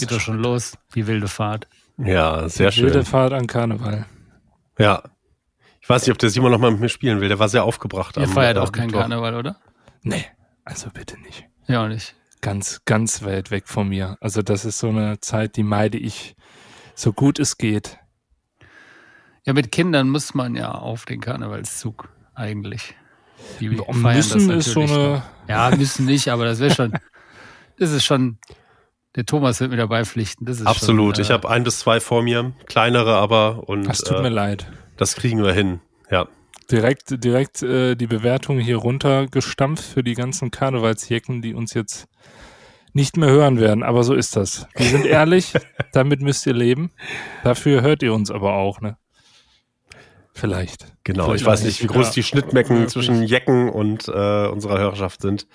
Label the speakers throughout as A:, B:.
A: Ja, Geht doch schon los, die wilde Fahrt.
B: Ja, sehr
C: die
B: schön.
C: Wilde Fahrt an Karneval.
B: Ja. Ich weiß nicht, ob der Simon noch mal mit mir spielen will. Der war sehr aufgebracht.
A: Ihr feiert auch keinen Karneval, oder?
C: Nee, also bitte nicht.
A: Ja, auch nicht.
C: Ganz, ganz weit weg von mir. Also das ist so eine Zeit, die meide ich so gut es geht.
A: Ja, mit Kindern muss man ja auf den Karnevalszug eigentlich.
C: Die müssen ist so eine.
A: Noch. Ja, müssen nicht, aber das wäre schon. Das ist schon. Der Thomas wird mir dabei pflichten. Das ist
B: Absolut.
A: Schon,
B: äh, ich habe ein bis zwei vor mir, kleinere aber und.
C: Das tut äh, mir leid.
B: Das kriegen wir hin. Ja.
C: Direkt, direkt äh, die Bewertung hier runtergestampft für die ganzen Karnevalsjecken, die uns jetzt nicht mehr hören werden. Aber so ist das. Wir sind ehrlich, damit müsst ihr leben. Dafür hört ihr uns aber auch, ne? Vielleicht.
B: Genau,
C: Vielleicht
B: ich weiß nicht, wie groß ja. die Schnittmecken ja, zwischen Jecken und äh, unserer Hörerschaft sind.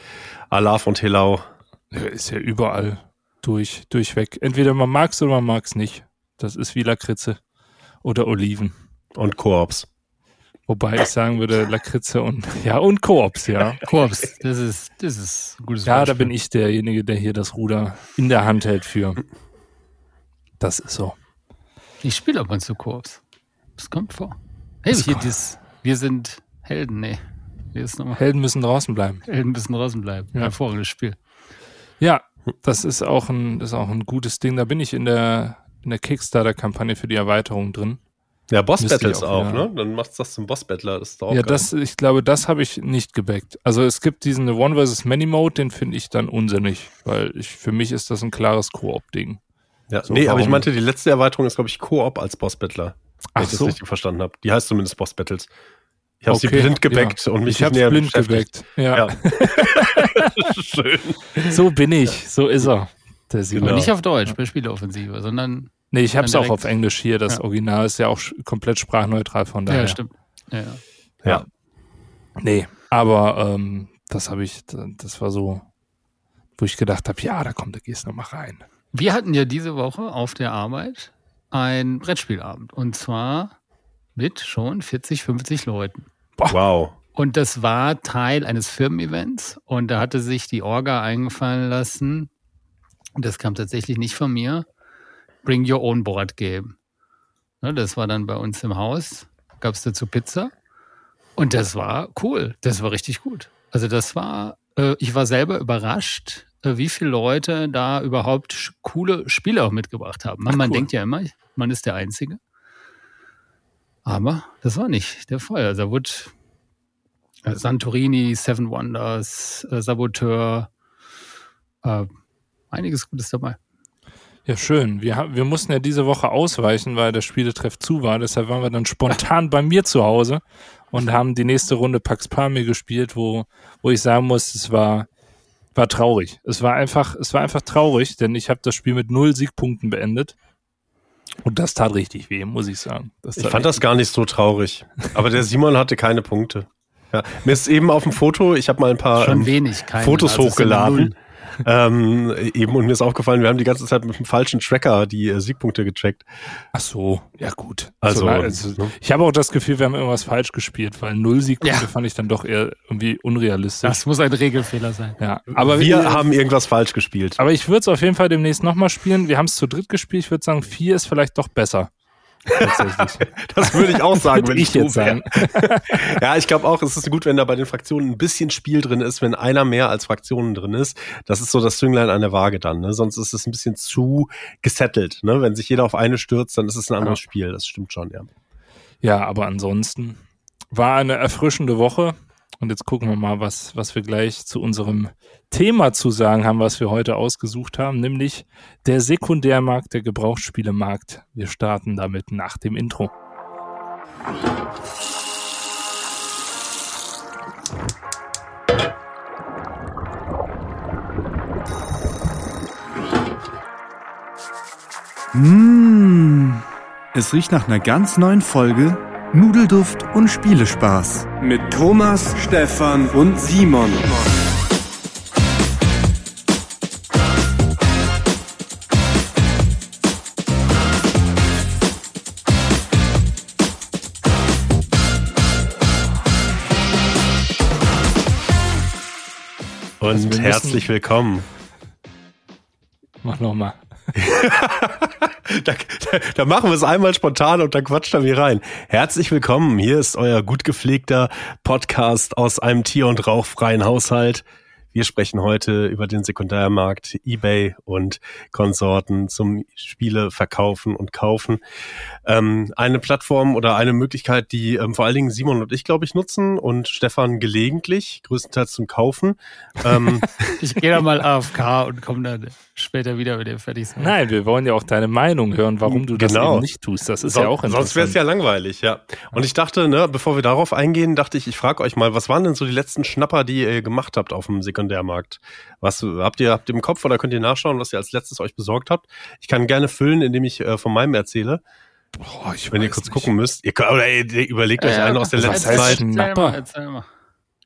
B: Alaf und Helau.
C: Ja, ist ja überall durch, durchweg. Entweder man mag es oder man mag es nicht. Das ist wie Lakritze oder Oliven.
B: Und Koops.
C: Wobei ich sagen würde, Lakritze und ja und Koops, ja.
A: Koops, das ist das ist
C: ein gutes Ja, Beispiel. da bin ich derjenige, der hier das Ruder in der Hand hält für. Das ist so.
A: Ich spiele ab und zu Koops. Das kommt vor. Hey, hier dieses, wir sind Helden, nee.
C: Helden müssen draußen bleiben.
A: Helden müssen draußen bleiben. Ja. Hervorragendes Spiel.
C: Ja, das ist auch ein, das ist auch ein gutes Ding. Da bin ich in der, in der Kickstarter-Kampagne für die Erweiterung drin.
B: Ja, Boss Battles auch, auch ja. ne? Dann macht's das zum Boss Battler. Das ist auch
C: ja, das, ich glaube, das habe ich nicht gebackt. Also es gibt diesen One vs. Many Mode, den finde ich dann unsinnig, weil ich, für mich ist das ein klares Koop-Ding.
B: Ja, so, nee, aber ich meinte, die letzte Erweiterung ist, glaube ich, Koop als Boss Battler. Wenn ich so. das richtig verstanden habe. Die heißt zumindest Boss Battles. Ich habe okay, sie blind gebackt ja. und mich
C: ich nicht näher blind gebackt. Ja. ja.
B: Schön.
C: So bin ich, so ist er.
A: Der genau. nicht auf Deutsch bei Spieleoffensive, sondern.
C: Nee, ich habe es auch auf Englisch hier. Das ja. Original ist ja auch komplett sprachneutral von daher.
A: Ja, stimmt. Ja.
B: ja. ja.
C: Nee, aber ähm, das habe ich, das war so, wo ich gedacht habe, ja, da kommt, da gehst du nochmal rein.
A: Wir hatten ja diese Woche auf der Arbeit ein Brettspielabend. Und zwar mit schon 40, 50 Leuten.
B: Boah. Wow.
A: Und das war Teil eines Firmen-Events. Und da hatte sich die Orga eingefallen lassen, und das kam tatsächlich nicht von mir, Bring Your Own Board Game. Ne, das war dann bei uns im Haus, gab es dazu Pizza. Und das war cool. Das war richtig gut. Also das war, äh, ich war selber überrascht, äh, wie viele Leute da überhaupt coole Spiele auch mitgebracht haben. Man, Ach, man denkt ja immer, man ist der Einzige. Aber das war nicht der Fall. Also da wurde äh, Santorini, Seven Wonders, äh, Saboteur, äh, einiges Gutes dabei.
C: Ja, schön. Wir, wir mussten ja diese Woche ausweichen, weil der Spieletreff zu war. Deshalb waren wir dann spontan bei mir zu Hause und haben die nächste Runde Pax Pamir gespielt, wo, wo ich sagen muss, es war, war traurig. Es war einfach, es war einfach traurig, denn ich habe das Spiel mit null Siegpunkten beendet. Und das tat richtig weh, muss ich sagen.
B: ich fand das gar nicht so traurig. Aber der Simon hatte keine Punkte. Ja, mir ist eben auf dem Foto, ich habe mal ein paar
A: ähm, wenig, keine,
B: Fotos also hochgeladen ähm, eben, und mir ist aufgefallen, wir haben die ganze Zeit mit dem falschen Tracker die äh, Siegpunkte getrackt.
C: Ach so, ja gut.
B: Also,
C: also, also ne? ich habe auch das Gefühl, wir haben irgendwas falsch gespielt, weil null Siegpunkte ja. fand ich dann doch eher irgendwie unrealistisch.
A: Das muss ein Regelfehler sein.
C: Ja,
B: aber wir, wir haben irgendwas falsch gespielt.
C: Aber ich würde es auf jeden Fall demnächst nochmal spielen. Wir haben es zu dritt gespielt. Ich würde sagen, vier ist vielleicht doch besser.
B: das würde ich auch sagen, wenn
C: ich, ich jetzt sagen.
B: ja, ich glaube auch, es ist gut, wenn da bei den Fraktionen ein bisschen Spiel drin ist, wenn einer mehr als Fraktionen drin ist. Das ist so das Zünglein an der Waage dann. Ne? Sonst ist es ein bisschen zu gesettelt. Ne? Wenn sich jeder auf eine stürzt, dann ist es ein anderes ja. Spiel. Das stimmt schon, ja.
C: Ja, aber ansonsten war eine erfrischende Woche. Und jetzt gucken wir mal, was, was wir gleich zu unserem Thema zu sagen haben, was wir heute ausgesucht haben, nämlich der Sekundärmarkt, der Gebrauchsspielemarkt. Wir starten damit nach dem Intro.
D: Mmh, es riecht nach einer ganz neuen Folge Nudelduft und Spielespaß.
E: Mit Thomas, Stefan und Simon.
B: Und also herzlich willkommen.
C: Mach nochmal.
B: da, da, da machen wir es einmal spontan und dann quatscht er mir rein. Herzlich willkommen. Hier ist euer gut gepflegter Podcast aus einem tier- und rauchfreien Haushalt. Wir sprechen heute über den Sekundärmarkt, eBay und Konsorten zum Spiele verkaufen und kaufen. Ähm, eine Plattform oder eine Möglichkeit, die ähm, vor allen Dingen Simon und ich, glaube ich, nutzen und Stefan gelegentlich, größtenteils zum Kaufen. Ähm,
A: ich gehe da mal AFK und komme dann später wieder, wenn ihr fertig seid.
C: Nein, wir wollen ja auch deine Meinung hören, warum du das
B: Genau.
C: eben nicht tust. Das ist
B: So-
C: ja auch interessant.
B: Sonst wäre es ja langweilig, ja. Und ich dachte, ne, bevor wir darauf eingehen, dachte ich, ich frage euch mal, was waren denn so die letzten Schnapper, die ihr gemacht habt auf dem Sekundärmarkt? Was habt ihr, habt ihr im Kopf oder könnt ihr nachschauen, was ihr als letztes euch besorgt habt? Ich kann gerne füllen, indem ich äh, von meinem erzähle,
C: Boah, ich
B: wenn ihr kurz
C: nicht.
B: gucken müsst. Ihr oder ihr überlegt euch einen aus der letzten
C: heißt
B: Zeit.
A: Erzähl mal, erzähl mal.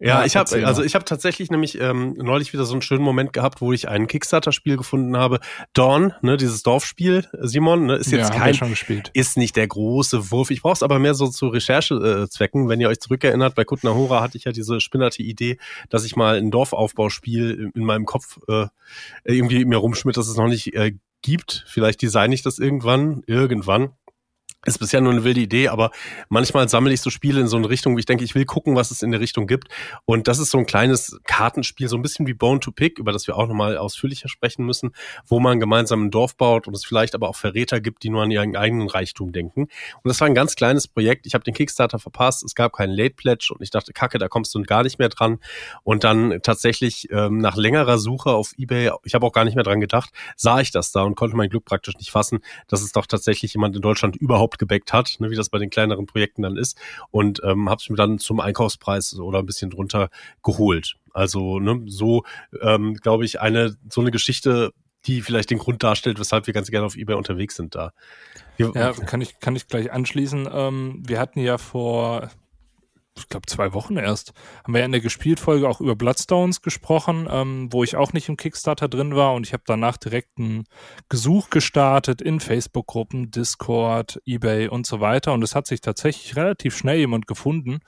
B: Ja,
C: Ja,
B: ich habe also ich habe tatsächlich nämlich ähm, neulich wieder so einen schönen Moment gehabt, wo ich ein Kickstarter-Spiel gefunden habe. Dawn, ne, dieses Dorfspiel, Simon, ne, ist
C: ja,
B: jetzt
C: wir
B: kein
C: schon gespielt.
B: ist nicht der große Wurf. Ich brauche es aber mehr so zu Recherchezwecken. Wenn ihr euch zurückerinnert, bei Kutnahora hatte ich ja diese spinnerte Idee, dass ich mal ein Dorfaufbauspiel in meinem Kopf äh, irgendwie mir rumschmidt, dass es noch nicht äh, gibt. Vielleicht designe ich das irgendwann, irgendwann. Ist bisher nur eine wilde Idee, aber manchmal sammle ich so Spiele in so eine Richtung, wo ich denke, ich will gucken, was es in der Richtung gibt. Und das ist so ein kleines Kartenspiel, so ein bisschen wie Bone to Pick, über das wir auch nochmal ausführlicher sprechen müssen, wo man gemeinsam ein Dorf baut und es vielleicht aber auch Verräter gibt, die nur an ihren eigenen Reichtum denken. Und das war ein ganz kleines Projekt. Ich habe den Kickstarter verpasst, es gab keinen Late Pledge und ich dachte, kacke, da kommst du gar nicht mehr dran. Und dann tatsächlich ähm, nach längerer Suche auf Ebay, ich habe auch gar nicht mehr dran gedacht, sah ich das da und konnte mein Glück praktisch nicht fassen, dass es doch tatsächlich jemand in Deutschland überhaupt gebackt hat, ne, wie das bei den kleineren Projekten dann ist. Und ähm, habe es mir dann zum Einkaufspreis oder ein bisschen drunter geholt. Also ne, so, ähm, glaube ich, eine so eine Geschichte, die vielleicht den Grund darstellt, weshalb wir ganz gerne auf eBay unterwegs sind da.
C: Ja, kann ich, kann ich gleich anschließen. Ähm, wir hatten ja vor, ich glaube, zwei Wochen erst, haben wir ja in der Gespielt-Folge auch über Bloodstones gesprochen, ähm, wo ich auch nicht im Kickstarter drin war und ich habe danach direkt ein Gesuch gestartet in Facebook-Gruppen, Discord, Ebay und so weiter und es hat sich tatsächlich relativ schnell jemand gefunden.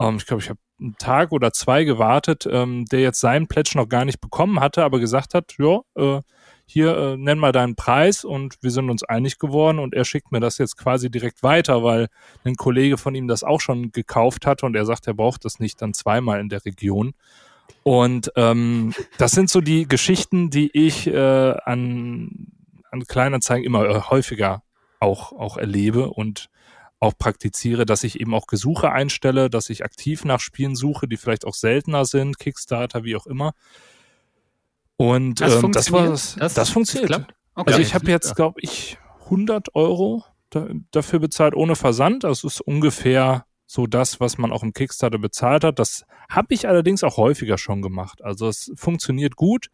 C: Ähm, ich glaube, ich habe einen Tag oder zwei gewartet, ähm, der jetzt seinen Pledge noch gar nicht bekommen hatte, aber gesagt hat, ja, äh, hier, äh, nenn mal deinen Preis und wir sind uns einig geworden und er schickt mir das jetzt quasi direkt weiter, weil ein Kollege von ihm das auch schon gekauft hat und er sagt, er braucht das nicht dann zweimal in der Region. Und ähm, das sind so die Geschichten, die ich äh, an, an Kleinanzeigen immer äh, häufiger auch, auch erlebe und auch praktiziere, dass ich eben auch Gesuche einstelle, dass ich aktiv nach Spielen suche, die vielleicht auch seltener sind, Kickstarter, wie auch immer. Und
A: Das
C: ähm, das war
A: funktioniert?
C: das,
A: Das-
C: funktioniert.
A: das klappt? Okay.
C: Also ich habe jetzt, glaube ich, 100 Euro da, dafür bezahlt ohne Versand. Das ist ungefähr so das, was man auch im Kickstarter bezahlt hat. Das habe ich allerdings auch häufiger schon gemacht. Also es funktioniert gut.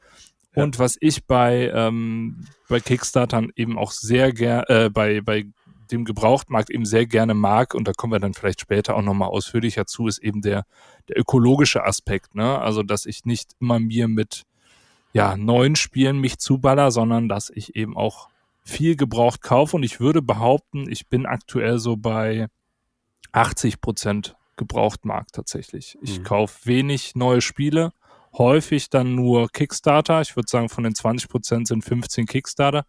B: Ja.
C: Und was ich bei, ähm, bei Kickstartern eben auch sehr gerne, äh, bei, bei dem Gebrauchtmarkt eben sehr gerne mag, und da kommen wir dann vielleicht später auch nochmal ausführlicher zu, ist eben der, der ökologische Aspekt. Ne? Also, dass ich nicht immer mir mit ja, neuen Spielen mich zuballer, sondern dass ich eben auch viel gebraucht kaufe. Und ich würde behaupten, ich bin aktuell so bei 80 Prozent Gebrauchtmarkt tatsächlich. Ich
B: Mhm.
C: kaufe wenig neue Spiele, häufig dann nur Kickstarter. Ich würde sagen, von den 20 Prozent sind 15 Kickstarter.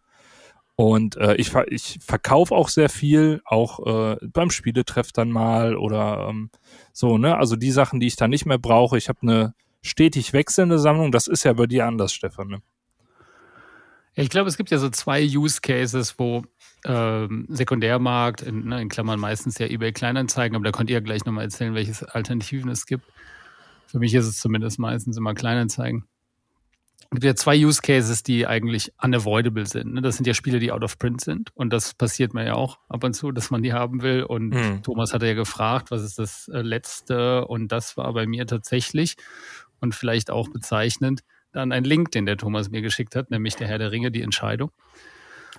C: Und äh, ich, ich verkaufe auch sehr viel, auch äh, beim Spieletreff dann mal oder ähm, so, ne? Also die Sachen, die ich dann nicht mehr brauche. Ich habe eine stetig wechselnde Sammlung. Das ist ja bei dir anders, Stefan. Ne?
A: Ich glaube, es gibt ja so zwei Use Cases, wo ähm, Sekundärmarkt, in, ne, in Klammern meistens ja eBay Kleinanzeigen, aber da könnt ihr ja gleich nochmal erzählen, welche Alternativen es gibt. Für mich ist es zumindest meistens immer Kleinanzeigen. Es gibt ja zwei Use Cases, die eigentlich unavoidable sind. Ne? Das sind ja Spiele, die out of print sind. Und das passiert mir ja auch ab und zu, dass man die haben will. Und
C: Hm.
A: Thomas hatte ja gefragt, was ist das äh, letzte? Und das war bei mir tatsächlich und vielleicht auch bezeichnend dann ein Link, den der Thomas mir geschickt hat, nämlich der Herr der Ringe, die Entscheidung.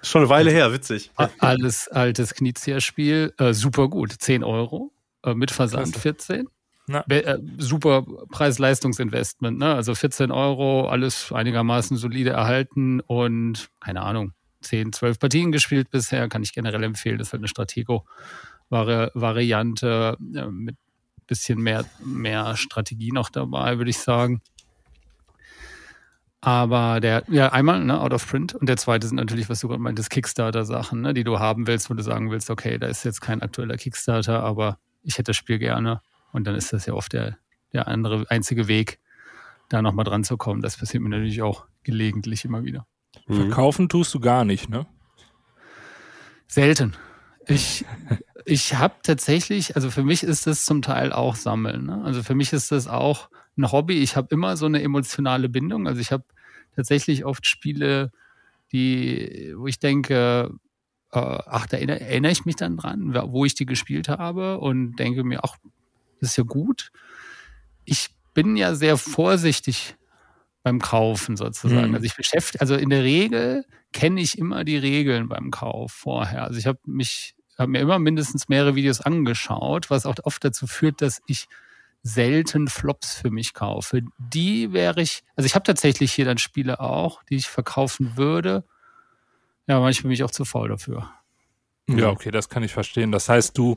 B: Schon eine Weile her, witzig.
A: Alles altes Knizia-Spiel, äh, super gut, 10 Euro, äh, mit Versand
C: Klasse.
A: 14.
C: Na.
A: Be äh, super Preis-Leistungsinvestment, ne? Also 14 Euro, alles einigermaßen solide erhalten und keine Ahnung, 10, 12 Partien gespielt bisher, kann ich generell empfehlen. Das ist halt eine Stratego-Variante äh, mit bisschen mehr, mehr Strategie noch dabei, würde ich sagen. Aber der, ja, einmal, ne, out of print. Und der zweite sind natürlich, was du gerade meintest, Kickstarter-Sachen, ne, die du haben willst, wo du sagen willst, okay, da ist jetzt kein aktueller Kickstarter, aber ich hätte das Spiel gerne. Und dann ist das ja oft der, der andere, einzige Weg, da nochmal dran zu kommen. Das passiert mir natürlich auch gelegentlich immer wieder.
C: Verkaufen tust du gar nicht, ne?
A: Selten. Ich, ich habe tatsächlich, also für mich ist das zum Teil auch Sammeln. Ne? Also für mich ist das auch ein Hobby. Ich habe immer so eine emotionale Bindung. Also ich habe tatsächlich oft Spiele, die, wo ich denke, äh, ach, da erinnere, erinnere, ich mich dann dran, wo ich die gespielt habe und denke mir, ach, das ist ja gut. Ich bin ja sehr vorsichtig beim Kaufen sozusagen. Mhm. Also ich beschäftige, also in der Regel kenne ich immer die Regeln beim Kauf vorher. Also ich habe mich, habe mir immer mindestens mehrere Videos angeschaut, was auch oft dazu führt, dass ich selten Flops für mich kaufe. Die wäre ich, also ich habe tatsächlich hier dann Spiele auch, die ich verkaufen würde. Ja, manchmal bin ich auch zu faul dafür.
C: Ja, okay, das kann ich verstehen. Das heißt, du,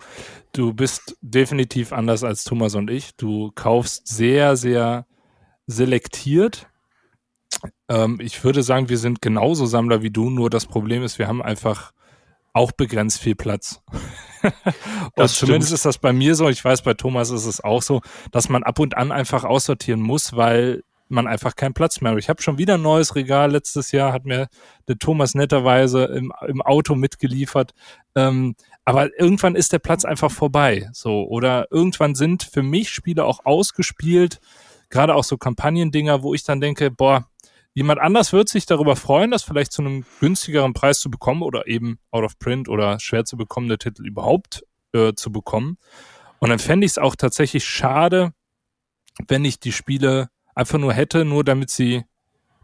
C: du bist definitiv anders als Thomas und ich. Du kaufst sehr, sehr selektiert. Ähm, ich würde sagen, wir sind genauso Sammler wie du, nur das Problem ist, wir haben einfach auch begrenzt viel Platz. und zumindest ist das bei mir so, ich weiß, bei Thomas ist es auch so, dass man ab und an einfach aussortieren muss, weil man einfach keinen Platz mehr hat. Ich habe schon wieder ein neues Regal letztes Jahr, hat mir der Thomas netterweise im, im Auto mitgeliefert. Ähm, aber irgendwann ist der Platz einfach vorbei. So, oder irgendwann sind für mich Spiele auch ausgespielt, gerade auch so Kampagnendinger, wo ich dann denke, boah, Jemand anders wird sich darüber freuen, das vielleicht zu einem günstigeren Preis zu bekommen oder eben out of print oder schwer zu bekommende Titel überhaupt äh, zu bekommen. Und dann fände ich es auch tatsächlich schade, wenn ich die Spiele einfach nur hätte, nur damit sie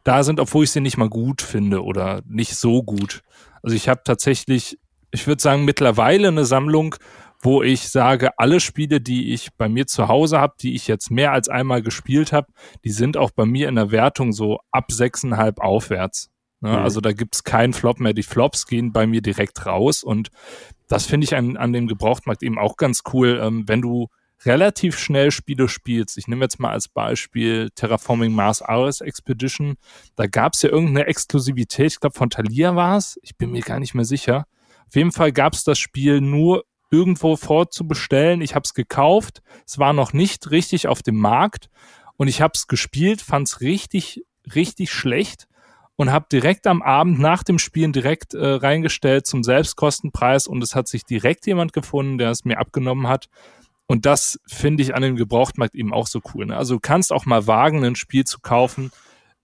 C: da sind, obwohl ich sie nicht mal gut finde oder nicht so gut. Also ich habe tatsächlich, ich würde sagen, mittlerweile eine Sammlung, wo ich sage, alle Spiele, die ich bei mir zu Hause habe, die ich jetzt mehr als einmal gespielt habe, die sind auch bei mir in der Wertung so ab sechseinhalb aufwärts. Ne? Mhm. Also da gibt's keinen Flop mehr. Die Flops gehen bei mir direkt raus und das finde ich an, an dem Gebrauchtmarkt eben auch ganz cool, ähm, wenn du relativ schnell Spiele spielst. Ich nehme jetzt mal als Beispiel Terraforming Mars Ares Expedition. Da gab's ja irgendeine Exklusivität, ich glaube von Thalia war es, ich bin mir gar nicht mehr sicher. Auf jeden Fall gab's das Spiel nur irgendwo vorzubestellen. Ich habe es gekauft, es war noch nicht richtig auf dem Markt und ich habe es gespielt, fand es richtig, richtig schlecht und habe direkt am Abend nach dem Spielen direkt äh, reingestellt zum Selbstkostenpreis und es hat sich direkt jemand gefunden, der es mir abgenommen hat. Und das finde ich an dem Gebrauchtmarkt eben auch so cool. Ne? Also du kannst auch mal wagen, ein Spiel zu kaufen,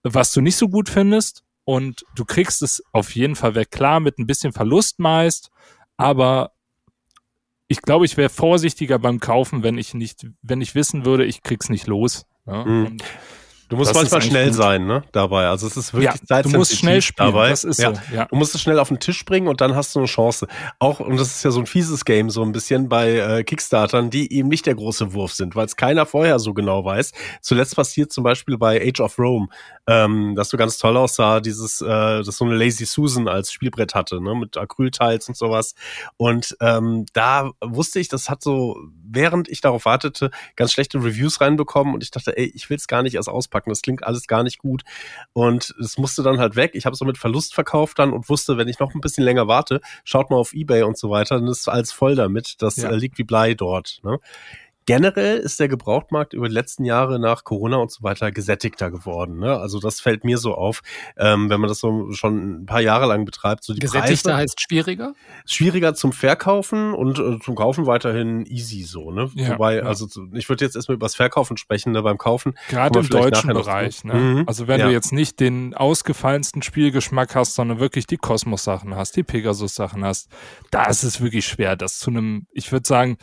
C: was du nicht so gut findest und du kriegst es auf jeden Fall weg. Klar, mit ein bisschen Verlust meist, aber ich glaube, ich wäre vorsichtiger beim Kaufen, wenn ich nicht, wenn ich wissen würde, ich krieg's nicht los. Ja?
B: Mhm. Du musst manchmal schnell gut. sein, ne? Dabei. Also es ist wirklich
C: ja, Du musst schnell spielen. Dabei. Das ist ja. so.
B: Ja. Du musst es schnell auf den Tisch bringen und dann hast du eine Chance. Auch und das ist ja so ein fieses Game so ein bisschen bei äh, Kickstartern, die eben nicht der große Wurf sind, weil es keiner vorher so genau weiß. Zuletzt passiert zum Beispiel bei Age of Rome, ähm, dass du ganz toll aussah, dieses, äh, dass so eine Lazy Susan als Spielbrett hatte, ne? Mit Acrylteils und sowas. Und ähm, da wusste ich, das hat so während ich darauf wartete, ganz schlechte Reviews reinbekommen und ich dachte, ey, ich will es gar nicht erst auspacken, das klingt alles gar nicht gut und es musste dann halt weg. Ich habe es mit Verlust verkauft dann und wusste, wenn ich noch ein bisschen länger warte, schaut mal auf Ebay und so weiter, dann ist alles voll damit. Das ja. äh, liegt wie Blei dort. Ne? Generell ist der Gebrauchtmarkt über die letzten Jahre nach Corona und so weiter gesättigter geworden. Ne? Also das fällt mir so auf, ähm, wenn man das so schon ein paar Jahre lang betreibt. So die
A: gesättigter Preise, heißt schwieriger?
B: Schwieriger zum Verkaufen und äh, zum Kaufen weiterhin easy so. Ne? Ja, Wobei, ja. also ich würde jetzt erstmal über das Verkaufen sprechen, ne? beim Kaufen.
C: Gerade im deutschen Bereich. Ne? Mhm. Also wenn ja. du jetzt nicht den ausgefallensten Spielgeschmack hast, sondern wirklich die Kosmos-Sachen hast, die Pegasus-Sachen hast, da ist es wirklich schwer, das zu einem, ich würde sagen,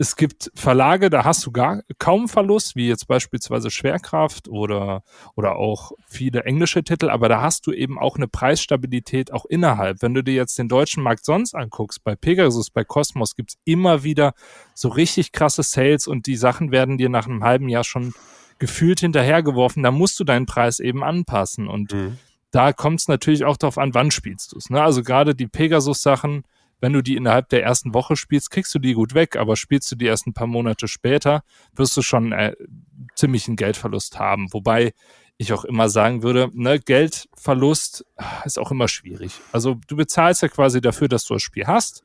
C: es gibt Verlage, da hast du gar kaum Verlust, wie jetzt beispielsweise Schwerkraft oder, oder auch viele englische Titel, aber da hast du eben auch eine Preisstabilität auch innerhalb. Wenn du dir jetzt den deutschen Markt sonst anguckst, bei Pegasus, bei Cosmos gibt's immer wieder so richtig krasse Sales und die Sachen werden dir nach einem halben Jahr schon gefühlt hinterhergeworfen. Da musst du deinen Preis eben anpassen und mhm. da kommt es natürlich auch darauf an, wann spielst du es. Ne? Also gerade die Pegasus-Sachen, wenn du die innerhalb der ersten Woche spielst, kriegst du die gut weg, aber spielst du die erst ein paar Monate später, wirst du schon äh, ziemlich einen Geldverlust haben. Wobei ich auch immer sagen würde, ne, Geldverlust ist auch immer schwierig. Also du bezahlst ja quasi dafür, dass du das Spiel hast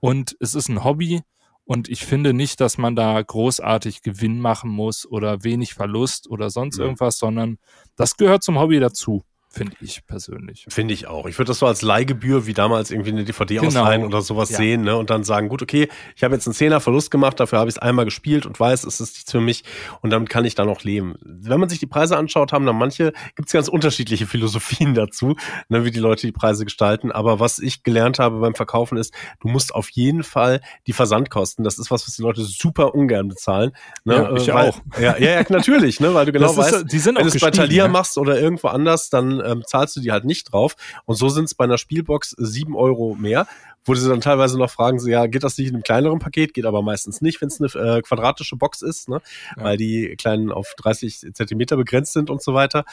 C: und es ist ein Hobby und ich finde nicht, dass man da großartig Gewinn machen muss oder wenig Verlust oder sonst
B: Ja.
C: irgendwas, sondern das gehört zum Hobby dazu, finde ich persönlich.
B: Finde ich auch. Ich würde das so als Leihgebühr wie damals irgendwie eine DVD
C: Genau.
B: ausleihen oder sowas
C: Ja.
B: sehen, ne? Und dann sagen, gut, okay, ich habe jetzt einen Zehner Verlust gemacht, dafür habe ich es einmal gespielt und weiß, es ist nichts für mich und damit kann ich dann auch leben. Wenn man sich die Preise anschaut, haben dann manche, gibt es ganz unterschiedliche Philosophien dazu, ne, wie die Leute die Preise gestalten. Aber was ich gelernt habe beim Verkaufen ist, du musst auf jeden Fall die Versandkosten, das ist was, was die Leute super ungern bezahlen. Ne?
C: Ja, ich
B: äh, weil,
C: auch.
B: Ja, ja, natürlich, ne? Weil du genau
C: Das ist-
B: weißt,
C: die sind
B: wenn du es bei Thalia
C: ne?
B: machst oder irgendwo anders, dann ähm, zahlst du die halt nicht drauf. Und so sind es bei einer Spielbox sieben Euro mehr, wo sie dann teilweise noch fragen, so, ja, geht das nicht in einem kleineren Paket? Geht aber meistens nicht, wenn es eine äh, quadratische Box ist, ne?
C: Ja.
B: weil die kleinen auf 30 Zentimeter begrenzt sind und so weiter.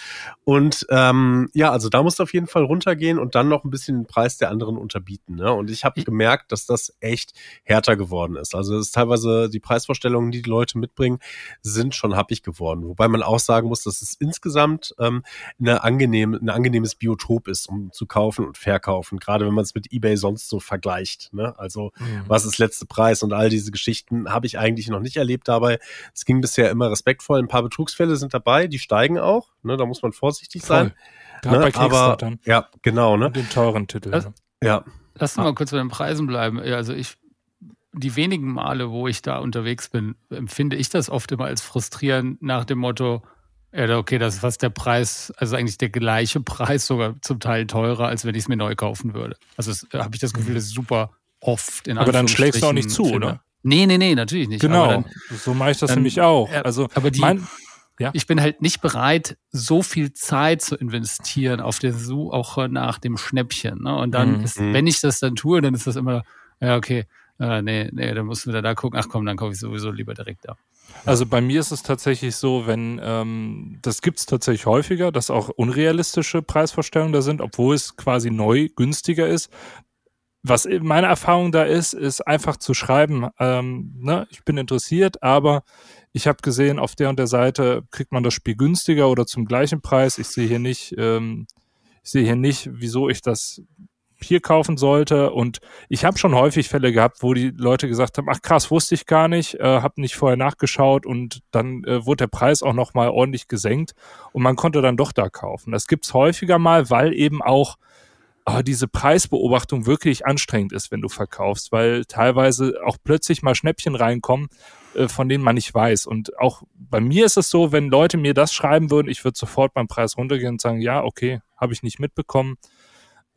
B: Und ähm, ja, also da musst du auf jeden Fall runtergehen und dann noch ein bisschen den Preis der anderen unterbieten. Ne? Und ich habe gemerkt, dass das echt härter geworden ist. Also es ist teilweise die Preisvorstellungen, die die Leute mitbringen, sind schon happig geworden. Wobei man auch sagen muss, dass es insgesamt ähm, eine angenehm, ein angenehmes Biotop ist, um zu kaufen und verkaufen. Gerade wenn man es mit eBay sonst so vergleicht. Ne? Also was ist letzte Preis und all diese Geschichten habe ich eigentlich noch nicht erlebt dabei. Es ging bisher immer respektvoll. Ein paar Betrugsfälle sind dabei, die steigen auch. Ne? Da muss man vorsichtig sein.
C: Gerade
B: Ne?
C: bei
B: Aber
C: Kickstartern.
B: ja, genau. Ne?
C: Und den teuren Titel.
A: Das-
B: Ja,
A: Lass uns mal kurz bei den Preisen bleiben. Also ich, die wenigen Male, wo ich da unterwegs bin, empfinde ich das oft immer als frustrierend nach dem Motto, ja, okay, das ist fast der Preis, also eigentlich der gleiche Preis, sogar zum Teil teurer, als wenn ich es mir neu kaufen würde. Also es- habe ich das Gefühl, das ist super oft in
C: Aber dann schlägst du auch nicht zu,
A: Anführungsstrichen
C: oder?
A: Nee, nee, nee, natürlich nicht.
C: Genau,
A: Aber dann,
C: so mache ich das
A: dann-
C: nämlich auch.
A: ja,
C: Also
A: aber die-
C: mein,
A: ich bin halt nicht bereit, so viel Zeit zu investieren auf der Suche nach dem Schnäppchen. Ne? Und dann
C: Mhm.
A: ist,
B: Mhm.
A: wenn ich das dann tue, dann ist das immer, ja, okay, äh, nee, nee, dann musst du wieder da gucken, ach komm, dann kaufe ich sowieso lieber direkt da.
C: Also bei mir ist es tatsächlich so, wenn, ähm, das gibt es tatsächlich häufiger, dass auch unrealistische Preisvorstellungen da sind, obwohl es quasi neu günstiger ist. Was meine Erfahrung da ist, ist einfach zu schreiben, ähm, ne, ich bin interessiert, aber ich habe gesehen, auf der und der Seite kriegt man das Spiel günstiger oder zum gleichen Preis. Ich sehe hier nicht, ähm, ich sehe hier nicht, wieso ich das hier kaufen sollte. Und ich habe schon häufig Fälle gehabt, wo die Leute gesagt haben, ach krass, wusste ich gar nicht, äh, habe nicht vorher nachgeschaut und dann äh, wurde der Preis auch nochmal ordentlich gesenkt und man konnte dann doch da kaufen. Das gibt's häufiger mal, weil eben auch äh, diese Preisbeobachtung wirklich anstrengend ist, wenn du verkaufst, weil teilweise auch plötzlich mal Schnäppchen reinkommen, äh, von denen man nicht weiß. Und auch bei mir ist es so, wenn Leute mir das schreiben würden, ich würde sofort beim Preis runtergehen und sagen, ja, okay, habe ich nicht mitbekommen.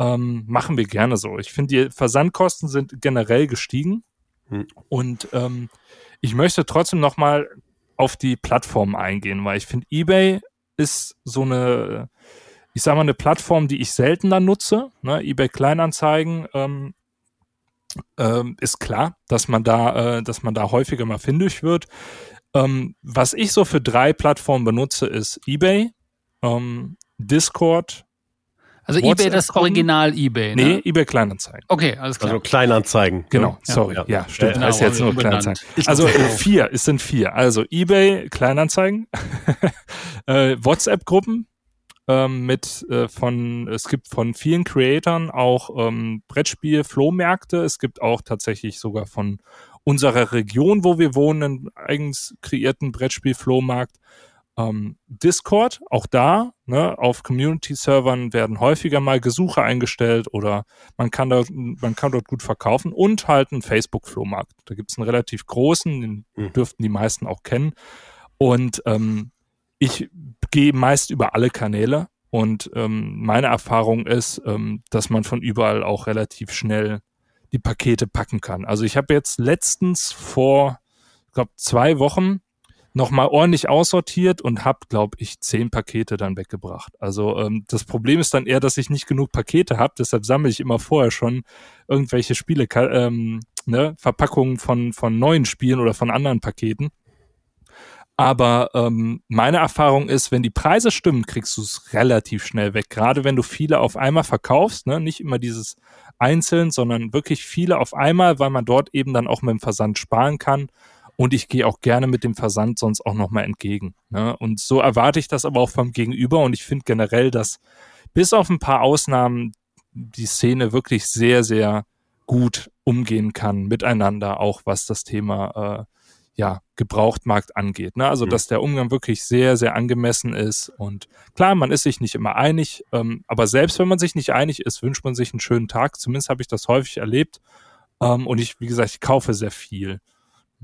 C: Ähm, machen wir gerne so. Ich finde, die Versandkosten sind generell gestiegen.
B: Hm.
C: Und ähm, ich möchte trotzdem nochmal auf die Plattform eingehen, weil ich finde, eBay ist so eine, ich sag mal, eine Plattform, die ich seltener nutze. Ne? eBay Kleinanzeigen ähm, ähm, ist klar, dass man da, äh, dass man da häufiger mal fündig wird. Ähm, was ich so für drei Plattformen benutze, ist eBay, ähm, Discord,
A: Also
C: WhatsApp
A: eBay, das? Original eBay,
C: nee,
A: ne?
C: eBay Kleinanzeigen.
A: Okay, alles klar.
B: also Kleinanzeigen.
C: Genau,
B: Ne?
C: sorry.
B: ja.
C: Ja, stimmt.
B: Genau,
C: heißt jetzt nur
A: umbenannt.
C: Kleinanzeigen. Also äh, vier, es sind vier. Also eBay, Kleinanzeigen, äh, WhatsApp-Gruppen ähm, mit äh, von, es gibt von vielen Creatoren auch ähm, Brettspiel-Flohmärkte. Es gibt auch tatsächlich sogar von unserer Region, wo wir wohnen, einen eigens kreierten Brettspiel-Flohmarkt. Ähm, Discord, auch da, ne, auf Community-Servern werden häufiger mal Gesuche eingestellt oder man kann dort, man kann dort gut verkaufen und halt einen Facebook-Flohmarkt. Da gibt's einen relativ großen, den
B: Mhm.
C: dürften die meisten auch kennen. Und ähm, ich gehe meist über alle Kanäle und ähm, meine Erfahrung ist, ähm, dass man von überall auch relativ schnell die Pakete packen kann. Also ich habe jetzt letztens vor, ich glaube, zwei Wochen nochmal ordentlich aussortiert und habe, glaube ich, zehn Pakete dann weggebracht. Also ähm, das Problem ist dann eher, dass ich nicht genug Pakete habe, deshalb sammle ich immer vorher schon irgendwelche Spiele, ähm, ne, Verpackungen von, von neuen Spielen oder von anderen Paketen. Aber ähm, meine Erfahrung ist, wenn die Preise stimmen, kriegst du es relativ schnell weg. Gerade wenn du viele auf einmal verkaufst, ne? nicht immer dieses einzeln, sondern wirklich viele auf einmal, weil man dort eben dann auch mit dem Versand sparen kann. Und ich gehe auch gerne mit dem Versand sonst auch nochmal entgegen. Ne? Und so erwarte ich das aber auch vom Gegenüber und ich finde generell, dass bis auf ein paar Ausnahmen die Szene wirklich sehr, sehr gut umgehen kann miteinander, auch was das Thema äh, ja, Gebrauchtmarkt angeht. Ne? Also, mhm. dass der Umgang wirklich sehr, sehr angemessen ist. Und klar, man ist sich nicht immer einig, ähm, aber selbst wenn man sich nicht einig ist, wünscht man sich einen schönen Tag. Zumindest habe ich das häufig erlebt. Ähm, und ich, wie gesagt, ich kaufe sehr viel.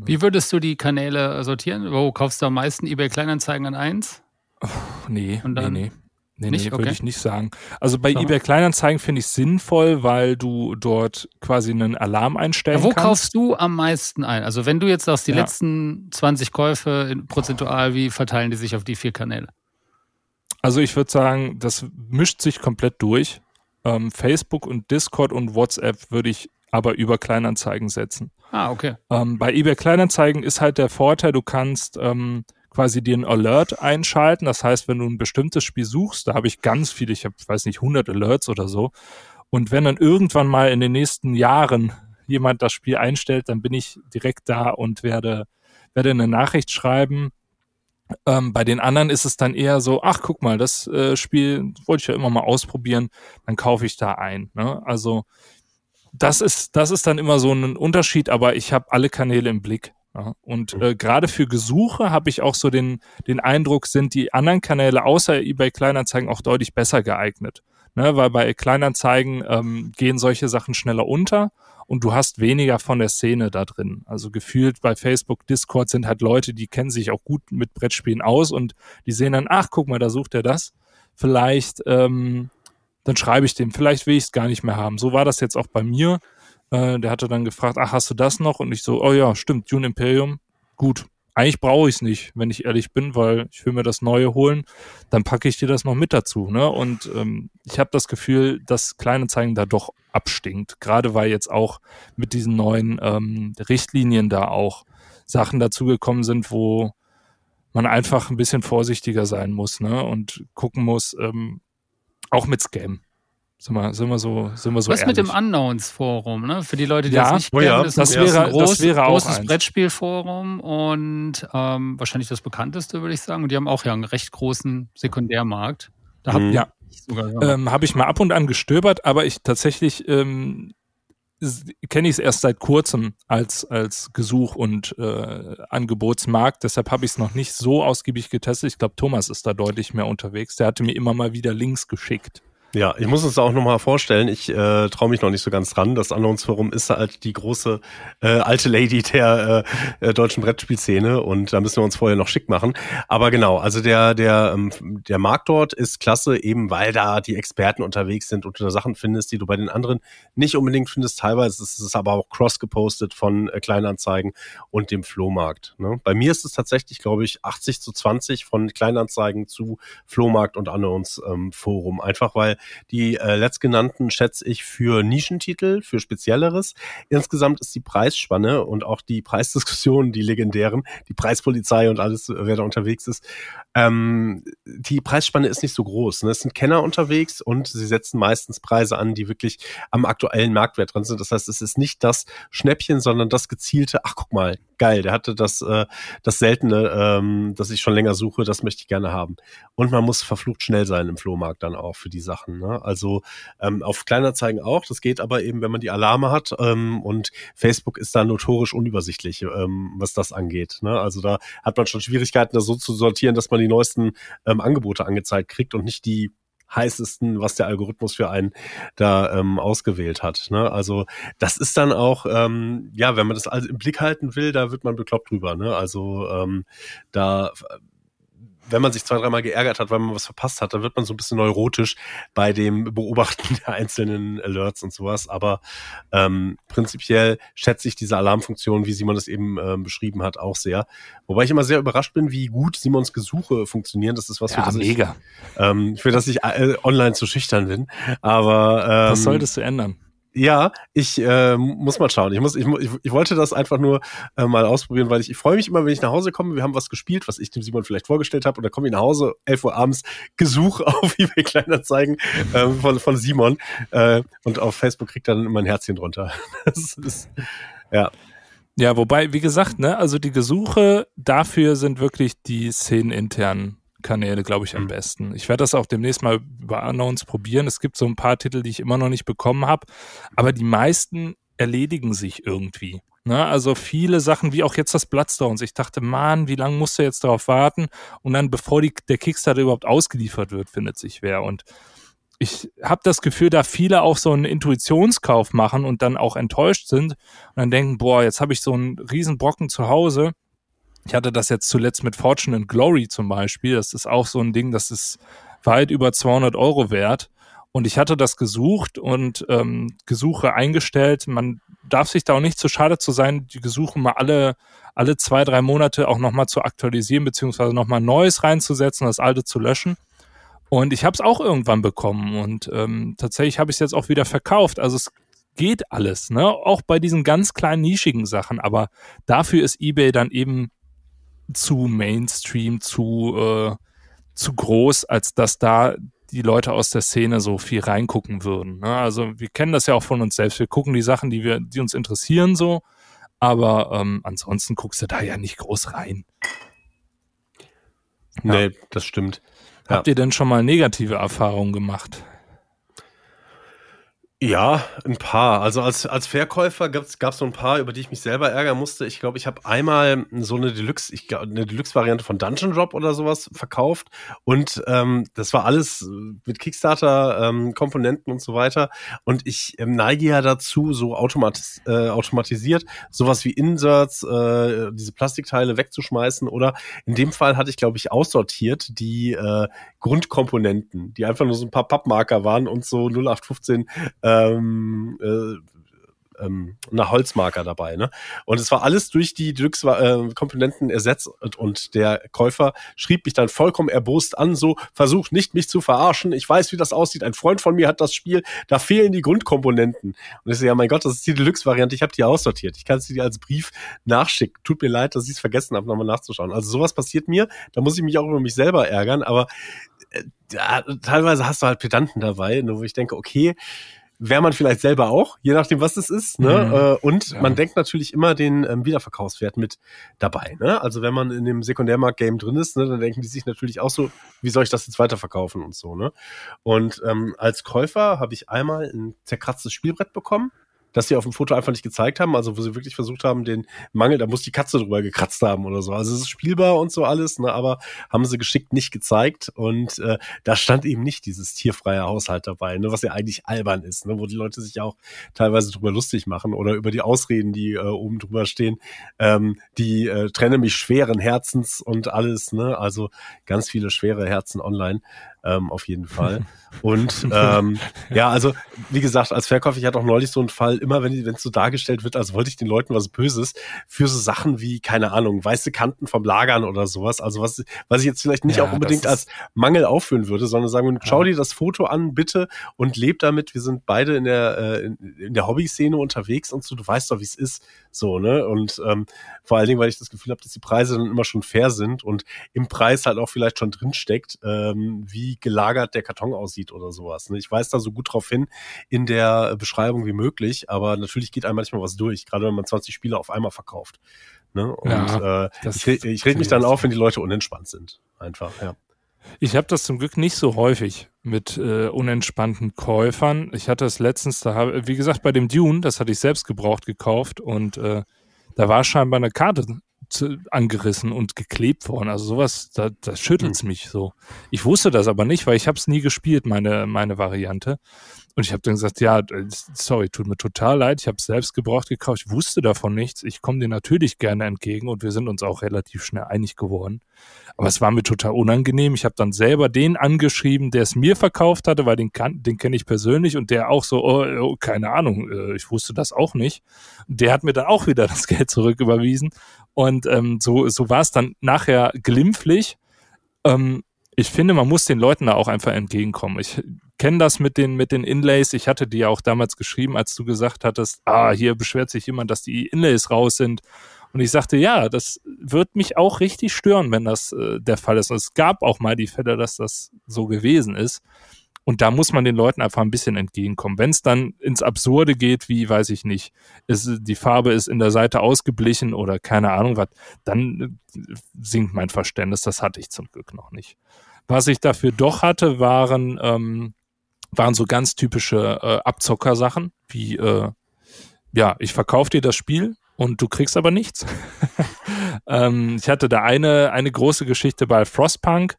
A: Wie würdest du die Kanäle sortieren? Wo kaufst du am meisten eBay Kleinanzeigen an eins?
C: Oh, nee, nee, nee. Nee,
A: nicht?
C: nee,
A: okay.
C: würde ich nicht sagen. Also bei eBay Kleinanzeigen finde ich sinnvoll, weil du dort quasi einen Alarm einstellen
A: ja, wo
C: kannst.
A: Wo kaufst du am meisten ein? Also wenn du jetzt sagst, die ja. letzten 20 Käufe prozentual, wie verteilen die sich auf die vier Kanäle?
C: Also ich würde sagen, das mischt sich komplett durch. Ähm, Facebook und Discord und WhatsApp würde ich aber über Kleinanzeigen setzen.
A: Ah, okay.
C: Ähm, bei eBay Kleinanzeigen ist halt der Vorteil, du kannst ähm, quasi dir ein Alert einschalten. Das heißt, wenn du ein bestimmtes Spiel suchst, da habe ich ganz viele, ich habe, weiß nicht, 100 Alerts oder so. Und wenn dann irgendwann mal in den nächsten Jahren jemand das Spiel einstellt, dann bin ich direkt da und werde, werde eine Nachricht schreiben. Ähm, bei den anderen ist es dann eher so, ach guck mal, das äh, Spiel wollte ich ja immer mal ausprobieren, dann kaufe ich da ein. Ne? Also das ist, das ist dann immer so ein Unterschied, aber ich habe alle Kanäle im Blick. Ja, und äh, gerade für Gesuche habe ich auch so den, den Eindruck, sind die anderen Kanäle außer eBay Kleinanzeigen auch deutlich besser geeignet. Ne, weil bei Kleinanzeigen ähm, gehen solche Sachen schneller unter und du hast weniger von der Szene da drin. Also gefühlt bei Facebook, Discord sind halt Leute, die kennen sich auch gut mit Brettspielen aus und die sehen dann, ach, guck mal, da sucht er das. Vielleicht, ähm, dann schreibe ich dem, vielleicht will ich es gar nicht mehr haben. So war das jetzt auch bei mir. Äh, der hatte dann gefragt, ach, hast du das noch? Und ich so, oh ja, stimmt, Dune Imperium. Gut. Eigentlich brauche ich es nicht, wenn ich ehrlich bin, weil ich will mir das Neue holen. Dann packe ich dir das noch mit dazu. Ne? Und ähm, ich habe das Gefühl, dass kleine Zeigen da doch abstinkt. Gerade weil jetzt auch mit diesen neuen ähm, Richtlinien da auch Sachen dazugekommen sind, wo man einfach ein bisschen vorsichtiger sein muss ne? und gucken muss, ähm, auch mit Scam. Sind wir, sind wir so, sind wir so
A: Was
C: ehrlich.
A: mit dem Unknowns-Forum, ne? Für die Leute, die
C: Ja,
A: das nicht
B: oh
A: kennen,
B: ja,
A: das,
C: das
A: ist
C: wäre-
A: ein groß,
C: das wäre auch
A: großes. Brettspielforum und ähm, wahrscheinlich das bekannteste, würde ich sagen. Und die haben auch ja einen recht großen Sekundärmarkt. Da hab
B: Mhm.
C: Ja.
A: ich sogar ja.
C: Ähm, Habe ich mal ab und an gestöbert, aber ich tatsächlich ähm, kenne ich es erst seit kurzem als, als Gesuch- und äh, Angebotsmarkt. Deshalb habe ich es noch nicht so ausgiebig getestet. Ich glaube, Thomas ist da deutlich mehr unterwegs. Der hatte mir immer mal wieder Links geschickt.
B: Ja, ich muss es auch nochmal vorstellen. Ich äh, traue mich noch nicht so ganz dran. Das Annonsforum ist halt die große äh, alte Lady der äh, äh, deutschen Brettspielszene und da müssen wir uns vorher noch schick machen. Aber genau, also der der ähm, der Markt dort ist klasse, eben weil da die Experten unterwegs sind und du da Sachen findest, die du bei den anderen nicht unbedingt findest. Teilweise ist es aber auch cross gepostet von äh, Kleinanzeigen und dem Flohmarkt. Ne? Bei mir ist es tatsächlich, glaube ich, 80 zu 20 von Kleinanzeigen zu Flohmarkt und Annons ähm, Forum. Einfach weil die äh, letztgenannten schätze ich für Nischentitel, für Spezielleres. Insgesamt ist die Preisspanne und auch die Preisdiskussionen, die legendären, die Preispolizei und alles, wer da unterwegs ist, ähm, die Preisspanne ist nicht so groß. Ne? Es sind Kenner unterwegs und sie setzen meistens Preise an, die wirklich am aktuellen Marktwert dran sind. Das heißt, es ist nicht das Schnäppchen, sondern das gezielte, ach guck mal, geil, der hatte das, äh, das Seltene, ähm, das ich schon länger suche, das möchte ich gerne haben. Und man muss verflucht schnell sein im Flohmarkt dann auch für die Sachen. Ne? Also ähm, auf Kleinanzeigen auch, das geht aber eben, wenn man die Alarme hat ähm, und Facebook ist da notorisch unübersichtlich, ähm, was das angeht. Ne? Also da hat man schon Schwierigkeiten, das so zu sortieren, dass man die neuesten ähm, Angebote angezeigt kriegt und nicht die heißesten, was der Algorithmus für einen da ähm, ausgewählt hat. Ne? Also das ist dann auch, ähm, ja, wenn man das alles im Blick halten will, da wird man bekloppt drüber. Ne? Also ähm, da wenn man sich zwei, dreimal geärgert hat, weil man was verpasst hat, dann wird man so ein bisschen neurotisch bei dem Beobachten der einzelnen Alerts und sowas. Aber ähm, prinzipiell schätze ich diese Alarmfunktion, wie Simon das eben ähm, beschrieben hat, auch sehr. Wobei ich immer sehr überrascht bin, wie gut Simons Gesuche funktionieren. Das ist was, für
C: Ja,
B: das
C: mega.
B: ich, ähm, für das ich äh, online zu schüchtern bin. Aber ähm,
C: Das solltest du ändern.
B: Ja, ich äh, muss mal schauen. Ich muss, ich, ich, wollte das einfach nur äh, mal ausprobieren, weil ich, ich freue mich immer, wenn ich nach Hause komme. Wir haben was gespielt, was ich dem Simon vielleicht vorgestellt habe, und dann komme ich nach Hause, 11 Uhr abends, Gesuch auf eBay Kleinanzeigen äh, von, von Simon äh, und auf Facebook kriegt dann immer ein Herzchen drunter. Das ist, ja,
C: Ja, wobei, wie gesagt, ne, also die Gesuche dafür sind wirklich die szeneninternen Kanäle, glaube ich, am
B: Mhm.
C: besten. Ich werde das auch demnächst mal über Announce probieren. Es gibt so ein paar Titel, die ich immer noch nicht bekommen habe, aber die meisten erledigen sich irgendwie. Ne? Also viele Sachen, wie auch jetzt das Bloodstones. Ich dachte, man, wie lange musst du jetzt darauf warten? Und dann, bevor die, der Kickstarter überhaupt ausgeliefert wird, findet sich wer. Und ich habe das Gefühl, da viele auch so einen Intuitionskauf machen und dann auch enttäuscht sind und dann denken, boah, jetzt habe ich so einen riesen Brocken zu Hause. Ich hatte das jetzt zuletzt mit Fortune and Glory zum Beispiel. Das ist auch so ein Ding, das ist weit über 200 Euro wert. Und ich hatte das gesucht und ähm, Gesuche eingestellt. Man darf sich da auch nicht zu schade zu sein, die Gesuche mal alle, alle zwei, drei Monate auch nochmal zu aktualisieren, beziehungsweise nochmal Neues reinzusetzen, das alte zu löschen. Und ich habe es auch irgendwann bekommen und ähm, tatsächlich habe ich es jetzt auch wieder verkauft. Also es geht alles, ne? Auch bei diesen ganz kleinen nischigen Sachen. Aber dafür ist eBay dann eben zu Mainstream, zu äh, zu groß, als dass da die Leute aus der Szene so viel reingucken würden. Ne? Also wir kennen das ja auch von uns selbst. Wir gucken die Sachen, die wir, die uns interessieren, so. Aber ähm, ansonsten guckst du da ja nicht groß rein.
B: Nee, das stimmt. Ja.
C: Habt ihr denn schon mal negative Erfahrungen gemacht?
B: Ja, ein paar. Also als, als Verkäufer gab es so ein paar, über die ich mich selber ärgern musste. Ich glaube, ich habe einmal so eine Deluxe, ich glaub, eine Deluxe-Variante von Dungeon Drop oder sowas verkauft. Und ähm, das war alles mit Kickstarter-Komponenten ähm, und so weiter. Und ich ähm, neige ja dazu, so automatis äh, automatisiert sowas wie Inserts, äh, diese Plastikteile wegzuschmeißen. Oder in dem Fall hatte ich, glaube ich, aussortiert die äh, Grundkomponenten, die einfach nur so ein paar Pappmarker waren und so 0815 ähm, äh, ähm, eine Holzmarker dabei. Ne? Und es war alles durch die Deluxe-Komponenten ersetzt und, und der Käufer schrieb mich dann vollkommen erbost an, so versucht nicht mich zu verarschen, ich weiß, wie das aussieht, ein Freund von mir hat das Spiel, da fehlen die Grundkomponenten. Und ich so, ja mein Gott, das ist die Deluxe-Variante, ich habe die aussortiert, ich kann sie dir als Brief nachschicken. Tut mir leid, dass ich es vergessen habe, nochmal nachzuschauen. Also sowas passiert mir, da muss ich mich auch über mich selber ärgern, aber äh, ja, teilweise hast du halt Pedanten dabei, ne, wo ich denke, okay, wäre man vielleicht selber auch, je nachdem, was es ist. Ne?
C: Mhm.
B: Äh, Und
C: Ja.
B: man denkt natürlich immer den ähm, Wiederverkaufswert mit dabei. Ne? Also wenn man in dem Sekundärmarkt-Game drin ist, ne, dann denken die sich natürlich auch so, wie soll ich das jetzt weiterverkaufen und so. Ne? Und ähm, als Käufer habe ich einmal ein zerkratztes Spielbrett bekommen, das sie auf dem Foto einfach nicht gezeigt haben, also wo sie wirklich versucht haben, den Mangel, da muss die Katze drüber gekratzt haben oder so. Also es ist spielbar und so alles, ne, aber haben sie geschickt nicht gezeigt und äh, da stand eben nicht dieses tierfreie Haushalt dabei, ne, was ja eigentlich albern ist, ne, wo die Leute sich auch teilweise drüber lustig machen oder über die Ausreden, die äh, oben drüber stehen, ähm, die äh, trenne mich schweren Herzens und alles, ne, also ganz viele schwere Herzen online ähm, auf jeden Fall. Und ähm, ja, also wie gesagt, als Verkäufer, ich hatte auch neulich so einen Fall, immer wenn es so dargestellt wird, als wollte ich den Leuten was Böses, für so Sachen wie, keine Ahnung, weiße Kanten vom Lagern oder sowas. Also was, was ich jetzt vielleicht nicht
C: Ja,
B: auch unbedingt als Mangel aufführen würde, sondern sagen, wir, schau
C: Ja.
B: dir das Foto an, bitte, und leb damit. Wir sind beide in der, äh, in, in der Hobbyszene unterwegs und so, du weißt doch, wie es ist. So, ne? Und ähm, vor allen Dingen, weil ich das Gefühl habe, dass die Preise dann immer schon fair sind und im Preis halt auch vielleicht schon drinsteckt, ähm, wie gelagert der Karton aussieht oder sowas. Ne? Ich weiß da so gut drauf hin in der Beschreibung wie möglich, aber natürlich geht einem manchmal was durch, gerade wenn man 20 Spiele auf einmal verkauft. Ne? Und
C: Ja,
B: äh, ich, ich rede mich dann auf, wenn die Leute unentspannt sind. Einfach, ja.
C: Ich habe das zum Glück nicht so häufig mit äh, unentspannten Käufern. Ich hatte es letztens, da habe, wie gesagt, bei dem Dune, das hatte ich selbst gebraucht gekauft und äh, da war scheinbar eine Karte zu, angerissen und geklebt worden. Also sowas, da, da schüttelt's mich so. Ich wusste das aber nicht, weil ich habe es nie gespielt, meine, meine Variante. Und ich habe dann gesagt, ja, äh, sorry, tut mir total leid, ich habe es selbst gebraucht gekauft, ich wusste davon nichts. Ich komme dir natürlich gerne entgegen und wir sind uns auch relativ schnell einig geworden. Aber es war mir total unangenehm. Ich habe dann selber den angeschrieben, der es mir verkauft hatte, weil den, kann, den kenne ich persönlich und der auch so, oh, oh, keine Ahnung, äh, ich wusste das auch nicht. Der hat mir dann auch wieder das Geld zurücküberwiesen. Und ähm, so, so war es dann nachher glimpflich. Ähm, ich finde, man muss den Leuten da auch einfach entgegenkommen. Ich kenne das mit den, mit den Inlays. Ich hatte dir ja auch damals geschrieben, als du gesagt hattest, ah, hier beschwert sich jemand, dass die Inlays raus sind. Und ich sagte, ja, das wird mich auch richtig stören, wenn das äh, der Fall ist. Und es gab auch mal die Fälle, dass das so gewesen ist. Und da muss man den Leuten einfach ein bisschen entgegenkommen. Wenn es dann ins Absurde geht, wie weiß ich nicht, ist, die Farbe ist in der Seite ausgeblichen oder keine Ahnung was, dann äh, sinkt mein Verständnis. Das hatte ich zum Glück noch nicht. Was ich dafür doch hatte, waren, ähm, waren so ganz typische äh, Abzockersachen, wie äh, ja, ich verkaufe dir das Spiel und du kriegst aber nichts. ähm, ich hatte da eine, eine große Geschichte bei Frostpunk,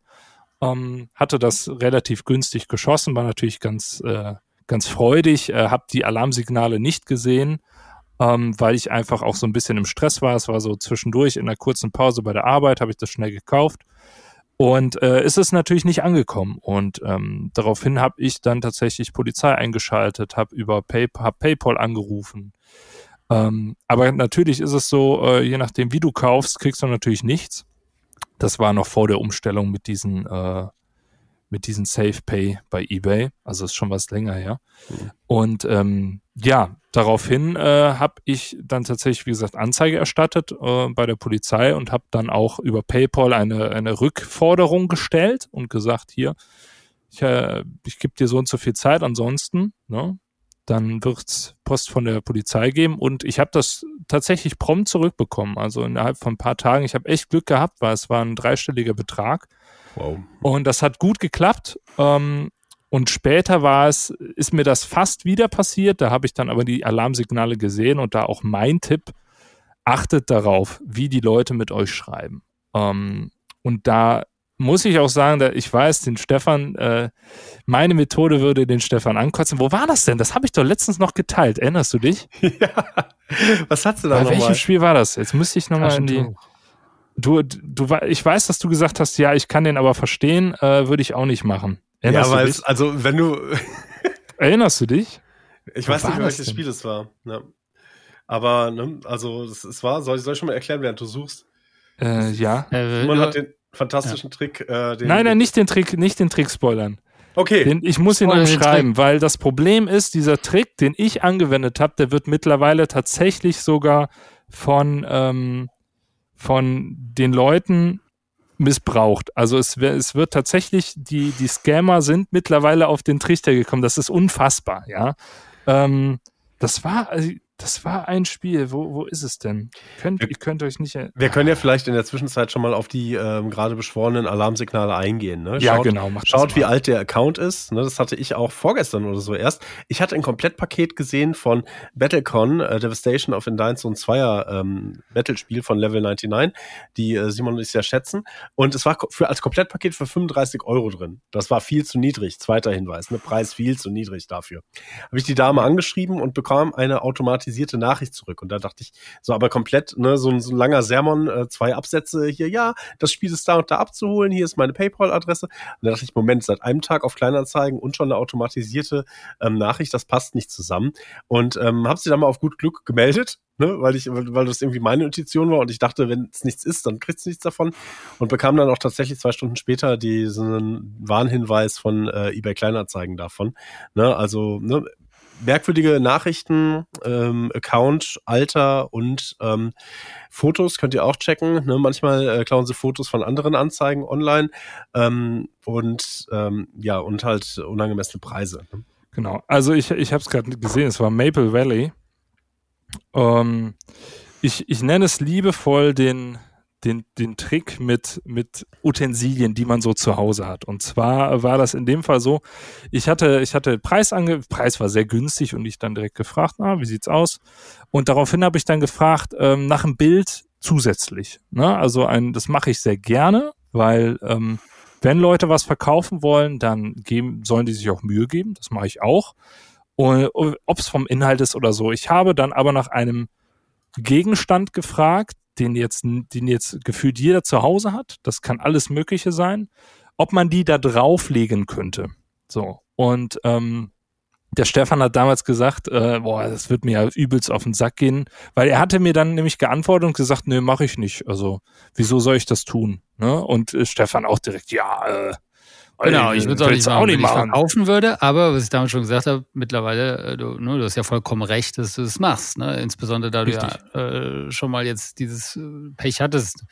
C: ähm, hatte das relativ günstig geschossen, war natürlich ganz, äh, ganz freudig, äh, habe die Alarmsignale nicht gesehen, ähm, weil ich einfach auch so ein bisschen im Stress war. Es war so zwischendurch in einer kurzen Pause bei der Arbeit, habe ich das schnell gekauft. Und äh, ist es natürlich nicht angekommen. Und ähm, daraufhin habe ich dann tatsächlich Polizei eingeschaltet, habe über Pay hab PayPal angerufen. Ähm, aber natürlich ist es so, äh, je nachdem, wie du kaufst, kriegst du natürlich nichts. Das war noch vor der Umstellung mit diesen äh, mit diesen Safe Pay bei eBay. Also ist schon was länger her. Mhm. Und ähm, ja, daraufhin äh, habe ich dann tatsächlich, wie gesagt, Anzeige erstattet äh, bei der Polizei und habe dann auch über PayPal eine, eine Rückforderung gestellt und gesagt, hier, ich, äh, ich gebe dir so und so viel Zeit, ansonsten, ne, dann wird's Post von der Polizei geben. Und ich habe das tatsächlich prompt zurückbekommen. Also innerhalb von ein paar Tagen. Ich habe echt Glück gehabt, weil es war ein dreistelliger Betrag. Wow. Und das hat gut geklappt. Ähm, und später war es, ist mir das fast wieder passiert. Da habe ich dann aber die Alarmsignale gesehen und da auch mein Tipp, achtet darauf, wie die Leute mit euch schreiben. Ähm, und da muss ich auch sagen, da ich weiß, den Stefan, äh, meine Methode würde den Stefan ankotzen. Wo war das denn? Das habe ich doch letztens noch geteilt. Erinnerst du dich? Ja.
B: Was hast du da
C: Bei
B: noch
C: welchem
B: mal?
C: Spiel war das? Jetzt müsste ich nochmal in die. Du, du, ich weiß, dass du gesagt hast, ja, ich kann den aber verstehen, äh, würde ich auch nicht machen.
B: Erinnerst ja, weil es, also wenn du.
C: Erinnerst du dich?
B: Ich Wo weiß nicht, welches Spiel es war. Ja. Aber, ne, also es, es war, soll, soll ich schon mal erklären, während du suchst?
C: Äh, ja.
B: Man hat den, fantastischen ja. Trick. Äh,
C: nein, nein, nicht den Trick, nicht den Trick spoilern.
B: Okay.
C: Den, ich muss ihn umschreiben, weil das Problem ist, dieser Trick, den ich angewendet habe, der wird mittlerweile tatsächlich sogar von, ähm, von den Leuten missbraucht. Also es, es wird tatsächlich, die, die Scammer sind mittlerweile auf den Trichter gekommen. Das ist unfassbar, ja. Ähm, das war, also das war ein Spiel. Wo, wo ist es denn? Könnt, ihr könnt euch nicht.
B: Wir können ja vielleicht in der Zwischenzeit schon mal auf die ähm, gerade beschworenen Alarmsignale eingehen. Ne?
C: Schaut, ja, genau.
B: Schaut, wie alt der Account ist. Ne? Das hatte ich auch vorgestern oder so erst. Ich hatte ein Komplettpaket gesehen von Battlecon, äh, Devastation of so ein Zweier ähm, Battle-Spiel von Level 99, die äh, Simon und ich sehr schätzen. Und es war für, als Komplettpaket für 35 Euro drin. Das war viel zu niedrig. Zweiter Hinweis. Ne? Preis viel zu niedrig dafür. Habe ich die Dame angeschrieben und bekam eine automatische automatisierte Nachricht zurück. Und da dachte ich, so aber komplett, ne, so ein, so ein langer Sermon, äh, zwei Absätze hier, ja, das Spiel ist da und da abzuholen, hier ist meine PayPal-Adresse. Und da dachte ich, Moment, seit einem Tag auf Kleinanzeigen und schon eine automatisierte ähm, Nachricht, das passt nicht zusammen. Und ähm, habe sie dann mal auf gut Glück gemeldet ne, weil ich, weil das irgendwie meine Intuition war und ich dachte, wenn es nichts ist, dann kriegst du nichts davon und bekam dann auch tatsächlich zwei Stunden später diesen Warnhinweis von äh, eBay Kleinanzeigen davon. Ne, also ne, merkwürdige Nachrichten, ähm, Account, Alter und ähm, Fotos könnt ihr auch checken. Ne? Manchmal äh, klauen sie Fotos von anderen Anzeigen online ähm, und ähm, ja und halt unangemessene Preise. Ne?
C: Genau. Also ich ich habe es gerade gesehen. Es war Maple Valley. Ähm, ich ich nenne es liebevoll den den, den Trick mit, mit Utensilien, die man so zu Hause hat. Und zwar war das in dem Fall so, ich hatte, ich hatte Preis ange, Preis war sehr günstig und ich dann direkt gefragt, na, wie sieht's aus? Und daraufhin habe ich dann gefragt, ähm, nach einem Bild zusätzlich. Ne? Also ein, das mache ich sehr gerne, weil ähm, wenn Leute was verkaufen wollen, dann geben, sollen die sich auch Mühe geben. Das mache ich auch. Ob es vom Inhalt ist oder so. Ich habe dann aber nach einem Gegenstand gefragt, den jetzt, den jetzt gefühlt jeder zu Hause hat. Das kann alles Mögliche sein. Ob man die da drauflegen könnte. So. Und ähm, der Stefan hat damals gesagt, äh, boah, das wird mir ja übelst auf den Sack gehen, weil er hatte mir dann nämlich geantwortet und gesagt, nee, mache ich nicht. Also, wieso soll ich das tun? Ne? Und äh, Stefan auch direkt, ja, äh,
A: Genau, ich würde es auch nicht machen. verkaufen würde, aber was ich damals schon gesagt habe, mittlerweile, äh, du, ne, du hast ja vollkommen recht, dass du das machst. Ne? Insbesondere da Richtig. du ja äh, schon mal jetzt dieses äh, Pech hattest.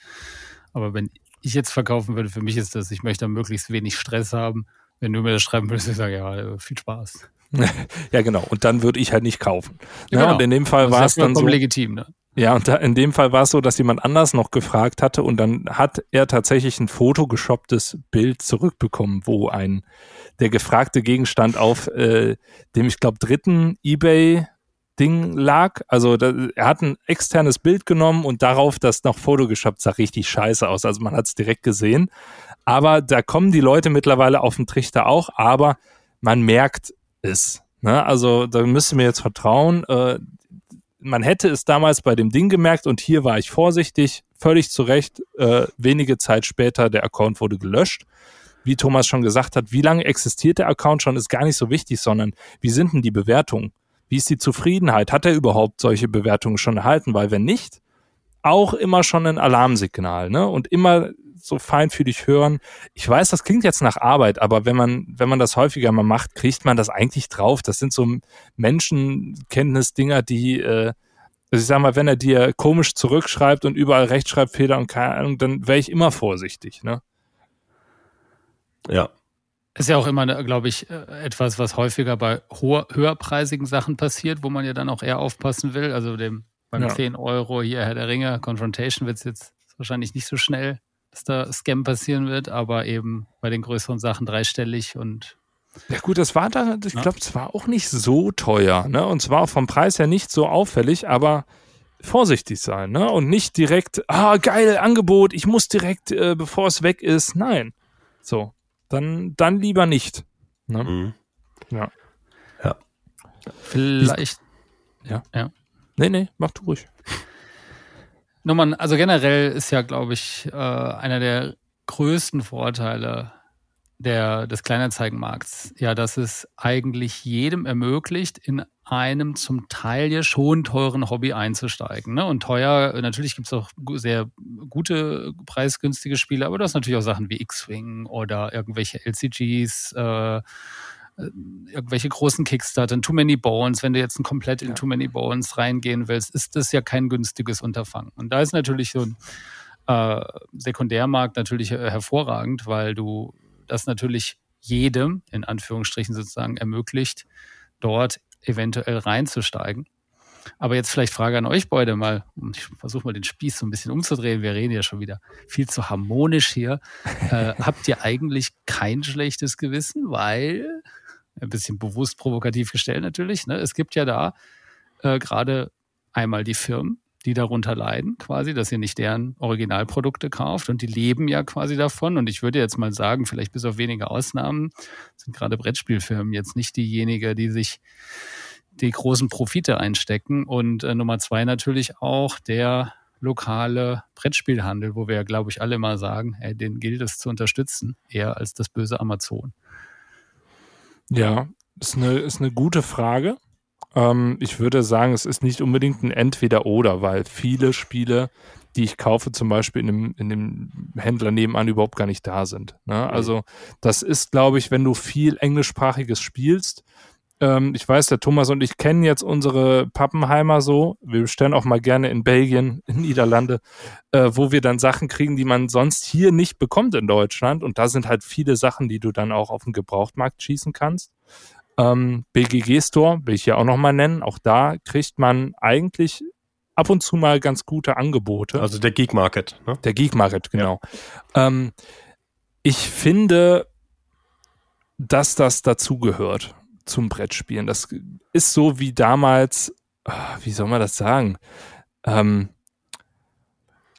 A: Aber wenn ich jetzt verkaufen würde, für mich ist das, ich möchte möglichst wenig Stress haben. Wenn du mir das schreiben würdest, ich sage, ja, viel Spaß.
C: ja, genau. Und dann würde ich halt nicht kaufen. Ja,
A: genau.
C: Und in dem Fall war es dann so.
A: legitim, ne?
C: Ja, und da, in dem Fall war es so, dass jemand anders noch gefragt hatte und dann hat er tatsächlich ein fotogeshopptes Bild zurückbekommen, wo ein der gefragte Gegenstand auf äh, dem, ich glaube, dritten eBay Ding lag. Also da, er hat ein externes Bild genommen und darauf das noch Photoshop sah richtig scheiße aus. Also man hat es direkt gesehen. Aber da kommen die Leute mittlerweile auf den Trichter auch, aber man merkt es. Ne? Also da müsst ihr mir jetzt vertrauen. Äh, man hätte es damals bei dem Ding gemerkt und hier war ich vorsichtig, völlig zu Recht. Äh, wenige Zeit später, der Account wurde gelöscht. Wie Thomas schon gesagt hat, wie lange existiert der Account schon, ist gar nicht so wichtig, sondern wie sind denn die Bewertungen? Wie ist die Zufriedenheit? Hat er überhaupt solche Bewertungen schon erhalten? Weil wenn nicht, auch immer schon ein Alarmsignal, ne? Und immer so feinfühlig hören. Ich weiß, das klingt jetzt nach Arbeit, aber wenn man, wenn man das häufiger mal macht, kriegt man das eigentlich drauf. Das sind so Menschenkenntnisdinger, die, äh, also ich sag mal, wenn er dir komisch zurückschreibt und überall Rechtschreibfehler und keine Ahnung, dann wäre ich immer vorsichtig, ne?
B: Ja.
A: Ist ja auch immer, glaube ich, äh, etwas, was häufiger bei hoher, höherpreisigen Sachen passiert, wo man ja dann auch eher aufpassen will. Also dem beim ja. 10 Euro hier Herr der Ringe, Confrontation wird es jetzt wahrscheinlich nicht so schnell dass da Scam passieren wird, aber eben bei den größeren Sachen dreistellig und
C: ja gut, das war da, ich glaube, es war auch nicht so teuer, ne? Und zwar vom Preis her nicht so auffällig, aber vorsichtig sein, ne? Und nicht direkt, ah, geil, Angebot, ich muss direkt, äh, bevor es weg ist. Nein. So. Dann, dann lieber nicht. Ne? Mhm. Ja.
B: Ja.
A: Vielleicht.
C: Ja. Ja. Nee, nee, mach du ruhig.
A: Nummern, also generell ist ja, glaube ich, äh, einer der größten Vorteile der, des Kleinanzeigenmarkts, ja, dass es eigentlich jedem ermöglicht, in einem zum Teil ja schon teuren Hobby einzusteigen. Ne? Und teuer, natürlich gibt es auch sehr gute, preisgünstige Spiele, aber du hast natürlich auch Sachen wie X-Wing oder irgendwelche LCGs, äh, irgendwelche großen Kickstarter, Too Many Bones, wenn du jetzt komplett in ja. Too Many Bones reingehen willst, ist das ja kein günstiges Unterfangen. Und da ist natürlich so ein äh, Sekundärmarkt natürlich äh, hervorragend, weil du das natürlich jedem, in Anführungsstrichen sozusagen, ermöglicht, dort eventuell reinzusteigen. Aber jetzt vielleicht Frage an euch beide mal. Ich versuche mal den Spieß so ein bisschen umzudrehen. Wir reden ja schon wieder viel zu harmonisch hier. äh, habt ihr eigentlich kein schlechtes Gewissen, weil ein bisschen bewusst provokativ gestellt natürlich. Ne? Es gibt ja da äh, gerade einmal die Firmen, die darunter leiden, quasi, dass ihr nicht deren Originalprodukte kauft und die leben ja quasi davon. Und ich würde jetzt mal sagen, vielleicht bis auf wenige Ausnahmen sind gerade Brettspielfirmen jetzt nicht diejenige, die sich die großen Profite einstecken. Und äh, Nummer zwei natürlich auch der lokale Brettspielhandel, wo wir glaube ich, alle mal sagen, ey, den gilt es zu unterstützen, eher als das böse Amazon.
C: Ja, ist eine, ist eine gute Frage. Ähm, ich würde sagen, es ist nicht unbedingt ein Entweder-Oder, weil viele Spiele, die ich kaufe, zum Beispiel in dem, in dem Händler nebenan überhaupt gar nicht da sind. Ne? Also, das ist, glaube ich, wenn du viel Englischsprachiges spielst, ähm, ich weiß, der Thomas und ich kennen jetzt unsere Pappenheimer so. Wir bestellen auch mal gerne in Belgien, in Niederlande, äh, wo wir dann Sachen kriegen, die man sonst hier nicht bekommt in Deutschland. Und da sind halt viele Sachen, die du dann auch auf dem Gebrauchtmarkt schießen kannst. Ähm, BGG Store will ich ja auch nochmal nennen. Auch da kriegt man eigentlich ab und zu mal ganz gute Angebote.
B: Also der Geek Market.
C: Ne? Der Geek Market, genau. Ja. Ähm, ich finde, dass das dazugehört zum Brettspielen. Das ist so wie damals, ah, wie soll man das sagen? Ähm,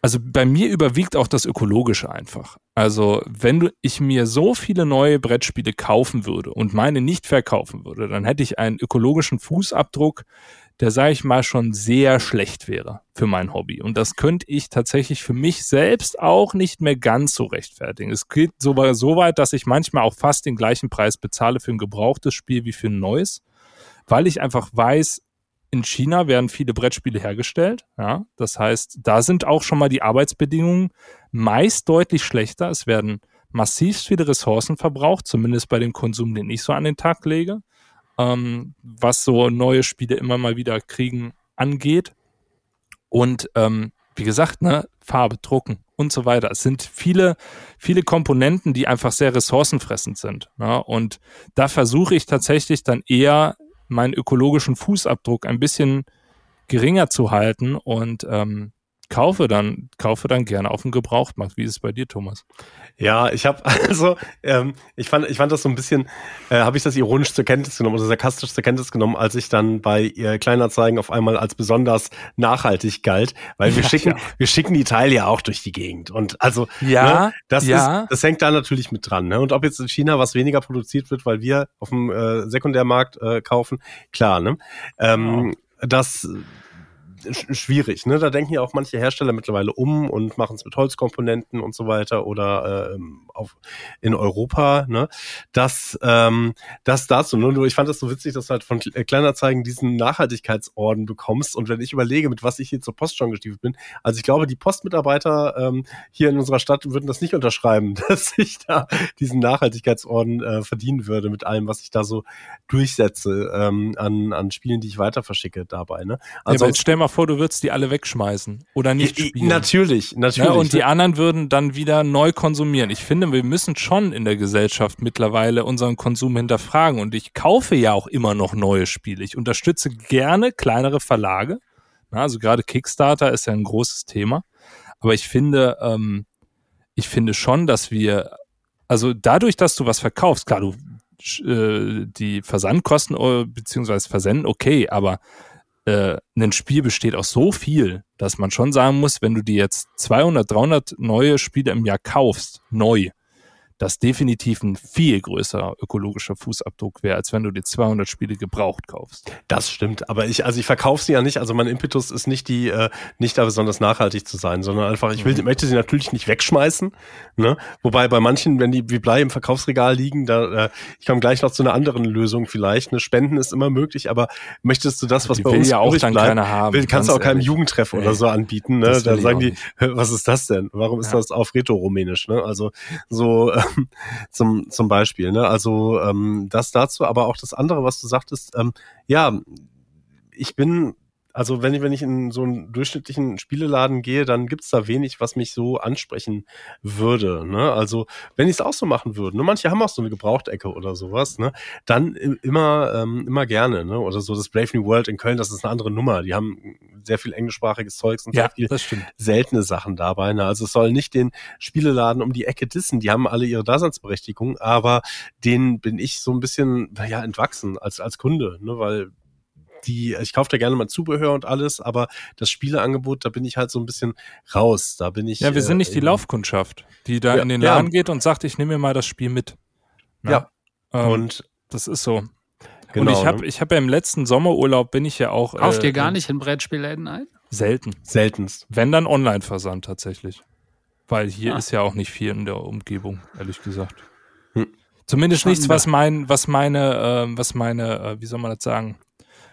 C: also bei mir überwiegt auch das Ökologische einfach. Also wenn du, ich mir so viele neue Brettspiele kaufen würde und meine nicht verkaufen würde, dann hätte ich einen ökologischen Fußabdruck, der, sage ich mal, schon sehr schlecht wäre für mein Hobby. Und das könnte ich tatsächlich für mich selbst auch nicht mehr ganz so rechtfertigen. Es geht sogar so weit, dass ich manchmal auch fast den gleichen Preis bezahle für ein gebrauchtes Spiel wie für ein neues, weil ich einfach weiß, in China werden viele Brettspiele hergestellt. Ja, das heißt, da sind auch schon mal die Arbeitsbedingungen meist deutlich schlechter. Es werden massiv viele Ressourcen verbraucht, zumindest bei dem Konsum, den ich so an den Tag lege ähm, was so neue Spiele immer mal wieder kriegen angeht. Und ähm, wie gesagt, ne, Farbe drucken. und so weiter. Es sind viele, viele Komponenten, die einfach sehr ressourcenfressend sind. Ne? Und da versuche ich tatsächlich dann eher meinen ökologischen Fußabdruck ein bisschen geringer zu halten und ähm, kaufe dann, kaufe dann gerne auf dem Gebrauchtmarkt. Wie ist es bei dir, Thomas?
B: Ja, ich habe also, ähm, ich fand, ich fand das so ein bisschen, äh, habe ich das ironisch zur Kenntnis genommen oder sarkastisch zur Kenntnis genommen, als ich dann bei ihr Kleinanzeigen auf einmal als besonders nachhaltig galt, weil wir ja, schicken, ja. wir schicken die Teile ja auch durch die Gegend und also,
C: ja,
B: ne, das
C: ja.
B: ist, das hängt da natürlich mit dran. Ne? Und ob jetzt in China was weniger produziert wird, weil wir auf dem äh, Sekundärmarkt äh, kaufen, klar, ne? Ähm. Das schwierig. Ne? Da denken ja auch manche Hersteller mittlerweile um und machen es mit Holzkomponenten und so weiter oder äh, auf, in Europa. Ne? Das, ähm, das dazu. Nur ich fand das so witzig, dass du halt von Kleinerzeigen diesen Nachhaltigkeitsorden bekommst. Und wenn ich überlege, mit was ich hier zur Post schon gestiefelt bin, also ich glaube, die Postmitarbeiter ähm, hier in unserer Stadt würden das nicht unterschreiben, dass ich da diesen Nachhaltigkeitsorden äh, verdienen würde mit allem, was ich da so durchsetze ähm, an, an Spielen, die ich weiter verschicke dabei. Ne?
C: Also ja, jetzt stell mal vor, du würdest die alle wegschmeißen oder nicht spielen.
B: Natürlich, natürlich.
C: Ja, und die anderen würden dann wieder neu konsumieren. Ich finde, wir müssen schon in der Gesellschaft mittlerweile unseren Konsum hinterfragen. Und ich kaufe ja auch immer noch neue Spiele. Ich unterstütze gerne kleinere Verlage. Also gerade Kickstarter ist ja ein großes Thema. Aber ich finde, ähm, ich finde schon, dass wir, also dadurch, dass du was verkaufst, klar, du äh, die Versandkosten äh, beziehungsweise Versenden, okay, aber äh, ein Spiel besteht aus so viel, dass man schon sagen muss, wenn du dir jetzt 200, 300 neue Spiele im Jahr kaufst, neu, das definitiv ein viel größerer ökologischer Fußabdruck wäre, als wenn du dir 200 Spiele gebraucht kaufst.
B: Das stimmt, aber ich, also ich verkaufe sie ja nicht, also mein Impetus ist nicht die, äh, nicht da besonders nachhaltig zu sein, sondern einfach, ich will, mhm. möchte sie natürlich nicht wegschmeißen, ne? Wobei bei manchen, wenn die wie Blei im Verkaufsregal liegen, da, äh, ich komme gleich noch zu einer anderen Lösung vielleicht, ne? Spenden ist immer möglich, aber möchtest du das, was
C: die
B: bei uns
C: ja auch dann bleibt, keiner haben,
B: will, kannst du auch keinem Jugendtreff oder so anbieten, ne? Da sagen die, was ist das denn? Warum ist ja. das auf Rätoromänisch, ne? Also so, äh, zum, zum Beispiel. Ne? Also ähm, das dazu, aber auch das andere, was du sagtest, ähm, ja, ich bin also wenn ich, wenn ich in so einen durchschnittlichen Spieleladen gehe, dann gibt's da wenig, was mich so ansprechen würde. Ne? Also wenn ich es auch so machen würde, ne? manche haben auch so eine Gebrauchtecke oder sowas, ne? dann immer, ähm, immer gerne. Ne? Oder so das Brave New World in Köln, das ist eine andere Nummer. Die haben sehr viel englischsprachiges Zeugs und
C: ja,
B: sehr viel seltene Sachen dabei. Ne? Also es soll nicht den Spieleladen um die Ecke dissen, die haben alle ihre Daseinsberechtigung, aber denen bin ich so ein bisschen ja, entwachsen als, als Kunde, ne? weil die, ich kaufe da gerne mal Zubehör und alles, aber das Spieleangebot, da bin ich halt so ein bisschen raus. Da bin ich.
C: Ja, wir sind nicht die Laufkundschaft, die da ja, in den Laden ja. geht und sagt, ich nehme mir mal das Spiel mit.
B: Na? Ja.
C: Ähm, und das ist so. Genau, und ich habe ne? ich hab ja im letzten Sommerurlaub bin ich ja auch.
A: Kauft äh, ihr gar nicht in Brettspielläden ein?
C: Selten.
B: Seltenst.
C: Wenn dann Online-Versand tatsächlich. Weil hier ah. ist ja auch nicht viel in der Umgebung, ehrlich gesagt. Hm. Zumindest Schande. nichts, was mein, was meine, äh, was meine, äh, wie soll man das sagen,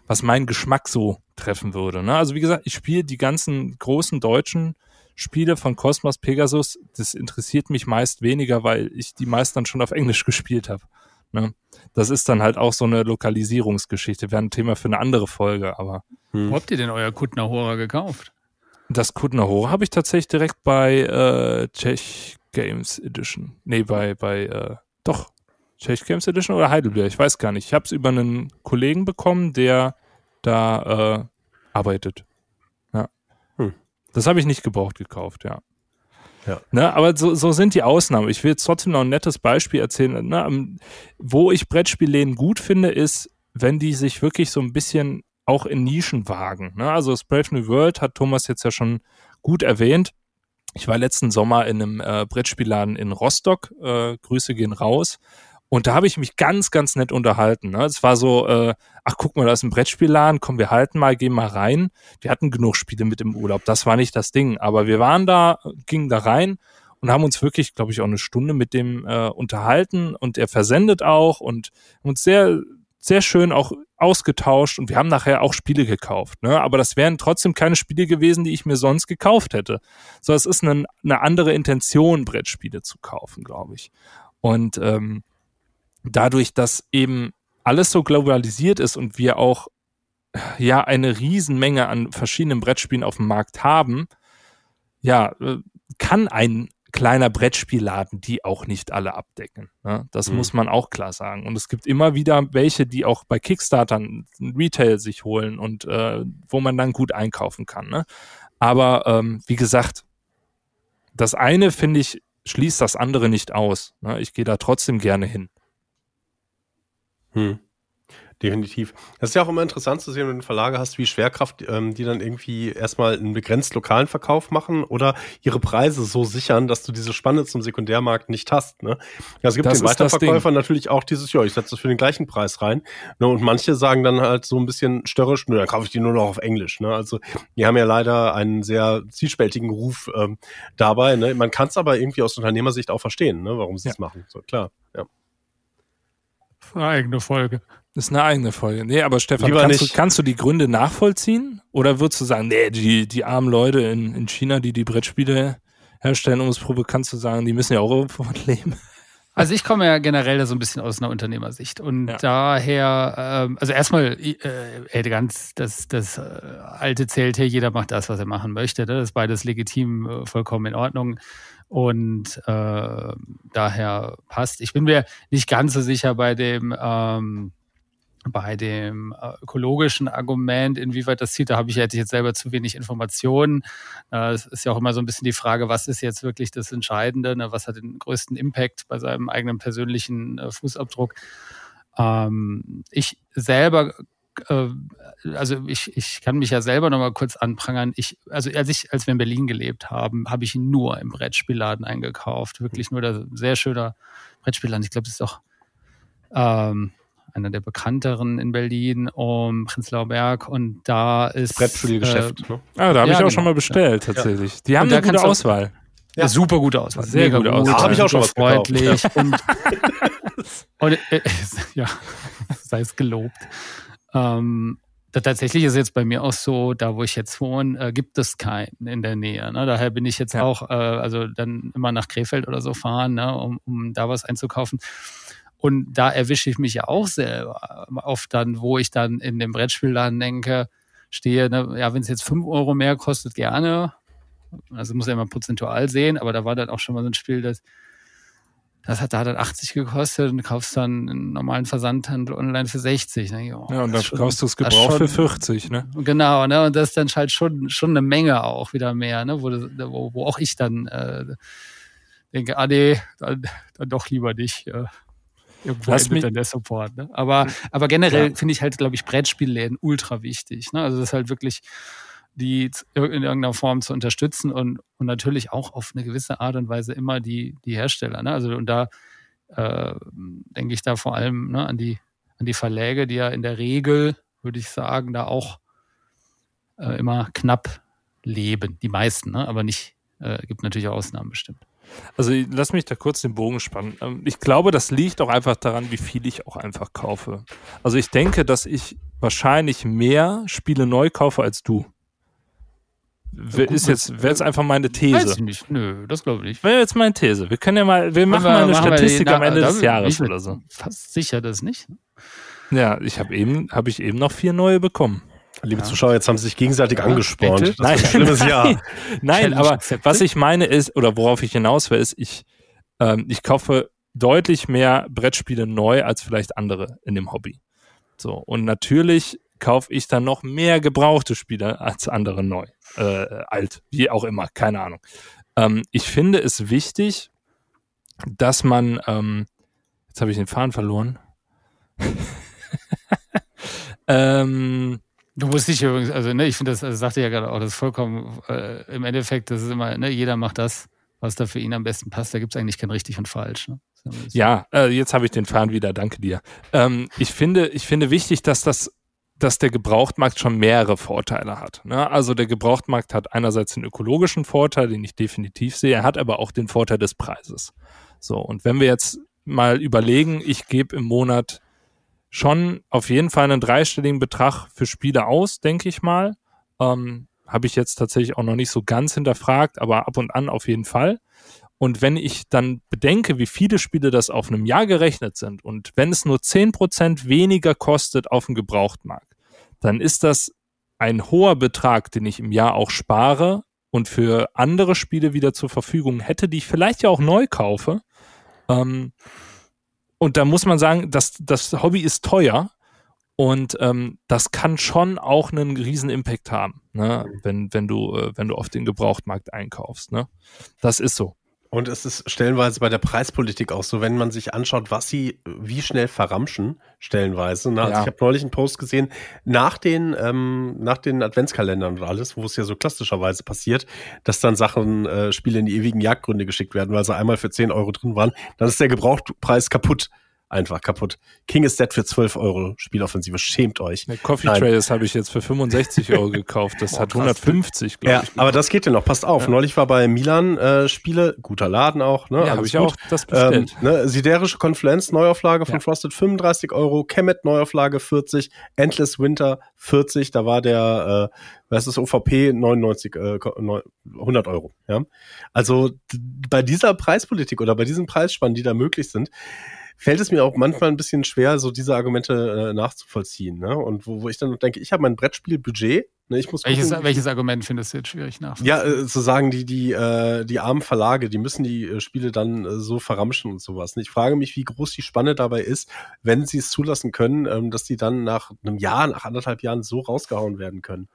C: was meinen Geschmack so treffen würde. Ne? Also wie gesagt, ich spiele die ganzen großen deutschen Spiele von Cosmos Pegasus. Das interessiert mich meist weniger, weil ich die meist dann schon auf Englisch gespielt habe. Ne? Das ist dann halt auch so eine Lokalisierungsgeschichte. Wäre ein Thema für eine andere Folge, aber.
A: Hm. Wo habt ihr denn euer Kutner Hora gekauft?
C: Das Kutner Hora habe ich tatsächlich direkt bei äh, Czech Games Edition. Nee, bei, bei, äh, doch, Czech Games Edition oder Heidelberg, ich weiß gar nicht. Ich habe es über einen Kollegen bekommen, der da äh, arbeitet. Ja. Hm. Das habe ich nicht gebraucht gekauft, ja. Ja. Ne, aber so, so sind die Ausnahmen. Ich will jetzt trotzdem noch ein nettes Beispiel erzählen. Ne, wo ich Brettspielläden gut finde, ist, wenn die sich wirklich so ein bisschen auch in Nischen wagen. Ne? Also das Brave New World hat Thomas jetzt ja schon gut erwähnt. Ich war letzten Sommer in einem äh, Brettspielladen in Rostock. Äh, Grüße gehen raus. Und da habe ich mich ganz, ganz nett unterhalten. Ne? Es war so, äh, ach guck mal, da ist ein Brettspielladen, komm, wir halten mal, gehen mal rein. Wir hatten genug Spiele mit im Urlaub, das war nicht das Ding. Aber wir waren da, gingen da rein und haben uns wirklich, glaube ich, auch eine Stunde mit dem äh, unterhalten und er versendet auch und uns sehr, sehr schön auch ausgetauscht und wir haben nachher auch Spiele gekauft. Ne? Aber das wären trotzdem keine Spiele gewesen, die ich mir sonst gekauft hätte. So, es ist eine, eine andere Intention, Brettspiele zu kaufen, glaube ich. Und ähm, dadurch, dass eben alles so globalisiert ist und wir auch ja eine Riesenmenge an verschiedenen Brettspielen auf dem Markt haben, ja, äh, kann ein kleiner Brettspielladen die auch nicht alle abdecken. Ne? Das
B: Mhm.
C: muss man auch klar sagen. Und es gibt immer wieder welche, die auch bei Kickstartern Retail sich holen und äh, wo man dann gut einkaufen kann. Ne? Aber ähm, wie gesagt, das eine finde ich schließt das andere nicht aus. Ne? Ich gehe da trotzdem gerne hin.
B: Hm. Definitiv. Das ist ja auch immer interessant zu sehen, wenn du Verlage hast wie Schwerkraft, ähm, die dann irgendwie erstmal einen begrenzt lokalen Verkauf machen oder ihre Preise so sichern, dass du diese Spanne zum Sekundärmarkt nicht hast. Ne? Ja, es gibt
C: Das
B: den
C: das
B: Weiterverkäufern natürlich auch dieses, ja, ich setze für den gleichen Preis rein. Ne? Und manche sagen dann halt so ein bisschen störrisch, nö, dann kaufe ich die nur noch auf Englisch. Ne? Also die haben ja leider einen sehr zwiespältigen Ruf ähm, dabei. Ne? Man kann es aber irgendwie aus Unternehmersicht auch verstehen, ne? warum sie es machen. So, klar. Ja.
A: Eine eigene Folge.
C: Das ist eine eigene Folge. Nee, aber Stefan, kannst du, kannst du die Gründe nachvollziehen? Oder würdest du sagen, nee, die, die armen Leute in, in China, die die Brettspiele herstellen, um es Probe, kannst du sagen, die müssen ja auch irgendwo leben?
A: Also ich komme ja generell da so ein bisschen aus einer Unternehmersicht und
C: Ja.
A: daher, ähm, also erstmal, äh, ganz das, das äh, alte zählt hier, jeder macht das, was er machen möchte. Ne? Das ist beides legitim, äh, vollkommen in Ordnung und äh, daher passt. Ich bin mir nicht ganz so sicher bei dem ähm, bei dem äh, ökologischen Argument, inwieweit das zieht, da habe ich hätte ich jetzt selber zu wenig Informationen. Äh, Es ist ja auch immer so ein bisschen die Frage, was ist jetzt wirklich das Entscheidende, ne? was hat den größten Impact bei seinem eigenen persönlichen äh, Fußabdruck. Ähm, ich selber, äh, also ich, ich kann mich ja selber noch mal kurz anprangern. Ich, also als ich, als wir in Berlin gelebt haben, habe ich ihn nur im Brettspielladen eingekauft. Wirklich nur der sehr schöner Brettspielladen. Ich glaube, das ist auch ähm, einer der bekannteren in Berlin, um Prenzlauer Berg. Und da ist
B: Brettspielgeschäft.
A: Äh,
B: ne?
C: Ah, da habe
A: Ja,
C: ich auch
A: genau.
C: schon mal bestellt, tatsächlich. Die haben eine gute Auswahl.
A: ja. super gute Auswahl.
C: Sehr
A: Mega
C: gute
A: gut.
C: Auswahl.
B: Da hab ich auch schon was gekauft,
A: freundlich und, und äh, ja, sei es gelobt. Ähm, da, tatsächlich ist jetzt bei mir auch so, da wo ich jetzt wohne, äh, gibt es keinen in der Nähe. Ne? Daher bin ich jetzt
C: Ja.
A: auch, äh, also dann immer nach Krefeld oder so fahren, ne? um, um da was einzukaufen. Und da erwische ich mich ja auch selber oft dann, wo ich dann in dem Brettspielladen denke, stehe, ne, ja, wenn es jetzt fünf Euro mehr kostet, gerne. Also muss ja immer prozentual sehen, aber da war dann auch schon mal so ein Spiel, das, das hat da hat dann 80 gekostet und du kaufst dann einen normalen Versandhandel online für 60. Ne? Jo,
C: Ja, und dann
A: schon-
C: kaufst du es
A: das
C: gebraucht für
A: schon-
C: 40, ne?
A: Genau, ne? Und das ist dann halt schon, schon eine Menge auch wieder mehr, ne? Wo, das, wo, wo auch ich dann äh, denke, ah nee, dann, dann doch lieber nicht. Äh, irgendwo
C: Lass
A: endet dann der Support. Ne? Aber, aber generell
C: Ja.
A: finde ich halt, glaube ich, Brettspielläden ultra wichtig. Ne? Also das ist halt wirklich die in irgendeiner Form zu unterstützen und, und natürlich auch auf eine gewisse Art und Weise immer die, die Hersteller. Ne? Also und da äh, denke ich da vor allem ne, an, die, an die Verläge, die ja in der Regel, würde ich sagen, da auch äh, immer knapp leben. Die meisten, ne? aber nicht, äh, gibt natürlich Ausnahmen bestimmt.
C: Also lass mich da kurz den Bogen spannen. Ähm, Ich glaube, das liegt auch einfach daran, wie viel ich auch einfach kaufe. Also ich denke, dass ich wahrscheinlich mehr Spiele neu kaufe als du. Ist jetzt, wäre jetzt einfach meine
A: Weiß
C: These.
A: ich nicht. Nö, das glaube ich nicht.
C: Wäre jetzt meine These. Wir können ja mal, wir machen
A: wir-
C: mal eine
A: machen
C: Statistik am Ende des Jahres oder so.
A: Fast sicher das nicht.
C: Ja, ich habe eben, habe ich eben noch vier neue bekommen.
B: Liebe Zuschauer, jetzt haben sie sich gegenseitig
A: Ja,
B: angespornt.
A: bitte?
B: Das ist ein schlimmes Jahr.
C: Nein, aber
A: accepted.
C: was ich meine ist, oder worauf ich hinaus will, ist, ich, ähm, ich kaufe deutlich mehr Brettspiele neu als vielleicht andere in dem Hobby. So, und natürlich kaufe ich dann noch mehr gebrauchte Spiele als andere neu. Äh, alt, wie auch immer, keine Ahnung. Ähm, ich finde es wichtig, dass man, ähm, jetzt habe ich den Faden verloren. ähm,
A: Du musst dich übrigens, also ne, ich finde das, also sagte ja gerade auch, das ist vollkommen äh, im Endeffekt, das ist immer, ne, jeder macht das, was da für ihn am besten passt. Da gibt es eigentlich kein richtig und falsch. Ne?
C: Ja, äh, jetzt habe ich den Faden wieder, danke dir. Ähm, ich, finde, ich finde wichtig, dass das dass der Gebrauchtmarkt schon mehrere Vorteile hat. Ne? Also der Gebrauchtmarkt hat einerseits den ökologischen Vorteil, den ich definitiv sehe, er hat aber auch den Vorteil des Preises. So, und wenn wir jetzt mal überlegen, ich gebe im Monat schon auf jeden Fall einen dreistelligen Betrag für Spiele aus, denke ich mal. Ähm, Habe ich jetzt tatsächlich auch noch nicht so ganz hinterfragt, aber ab und an auf jeden Fall. Und wenn ich dann bedenke, wie viele Spiele das auf einem Jahr gerechnet sind und wenn es nur 10% weniger kostet auf dem Gebrauchtmarkt, dann ist das ein hoher Betrag, den ich im Jahr auch spare und für andere Spiele wieder zur Verfügung hätte, die ich vielleicht ja auch neu kaufe. Ähm, und da muss man sagen, das, das Hobby ist teuer und ähm, das kann schon auch einen riesen Impact haben, ne? wenn, wenn, du, äh, wenn du auf den Gebrauchtmarkt einkaufst. Ne? Das ist so.
B: Und es ist stellenweise bei der Preispolitik auch so, wenn man sich anschaut, was sie wie schnell verramschen, stellenweise. Ne? Also
C: Ja.
B: ich habe neulich einen Post gesehen, nach den, ähm, nach den Adventskalendern und alles, wo es ja so klassischerweise passiert, dass dann Sachen, äh, Spiele in die ewigen Jagdgründe geschickt werden, weil sie einmal für 10 Euro drin waren. Dann ist der Gebrauchtpreis kaputt. Einfach kaputt. King is Dead für 12 Euro Spieloffensive. Schämt euch.
C: Der Coffee
B: Nein.
C: Trails habe ich jetzt für 65 Euro gekauft. Das
B: Boah,
C: hat
B: krass.
C: 150, glaube
B: Ja,
C: ich.
B: aber das geht ja noch. Passt auf.
C: Ja.
B: Neulich war bei Milan äh, Spiele, guter Laden auch. Ne?
C: ja,
B: Alles
C: habe ich auch das bestellt.
B: Ähm, ne, Siderische Konfluenz, Neuauflage von
C: Ja.
B: Frosted 35 Euro, Kemet Neuauflage 40, Endless Winter 40, da war der, äh, was ist das, OVP 99, äh, ko- neun- 100 Euro. Ja? Also bei dieser Preispolitik oder bei diesen Preisspannen, die da möglich sind, fällt es mir auch manchmal ein bisschen schwer, so diese Argumente äh, nachzuvollziehen. Ne? Und wo, wo ich dann noch denke, ich habe mein Brettspielbudget, ne, ich muss
A: Welches,
B: gucken, wie-
A: welches Argument findest du jetzt schwierig nach?
B: ja, äh, zu sagen, die, die, äh, die armen Verlage, die müssen die äh, Spiele dann äh, so verramschen und sowas. Und ich frage mich, wie groß die Spanne dabei ist, wenn sie es zulassen können, ähm, dass die dann nach einem Jahr, nach anderthalb Jahren so rausgehauen werden können.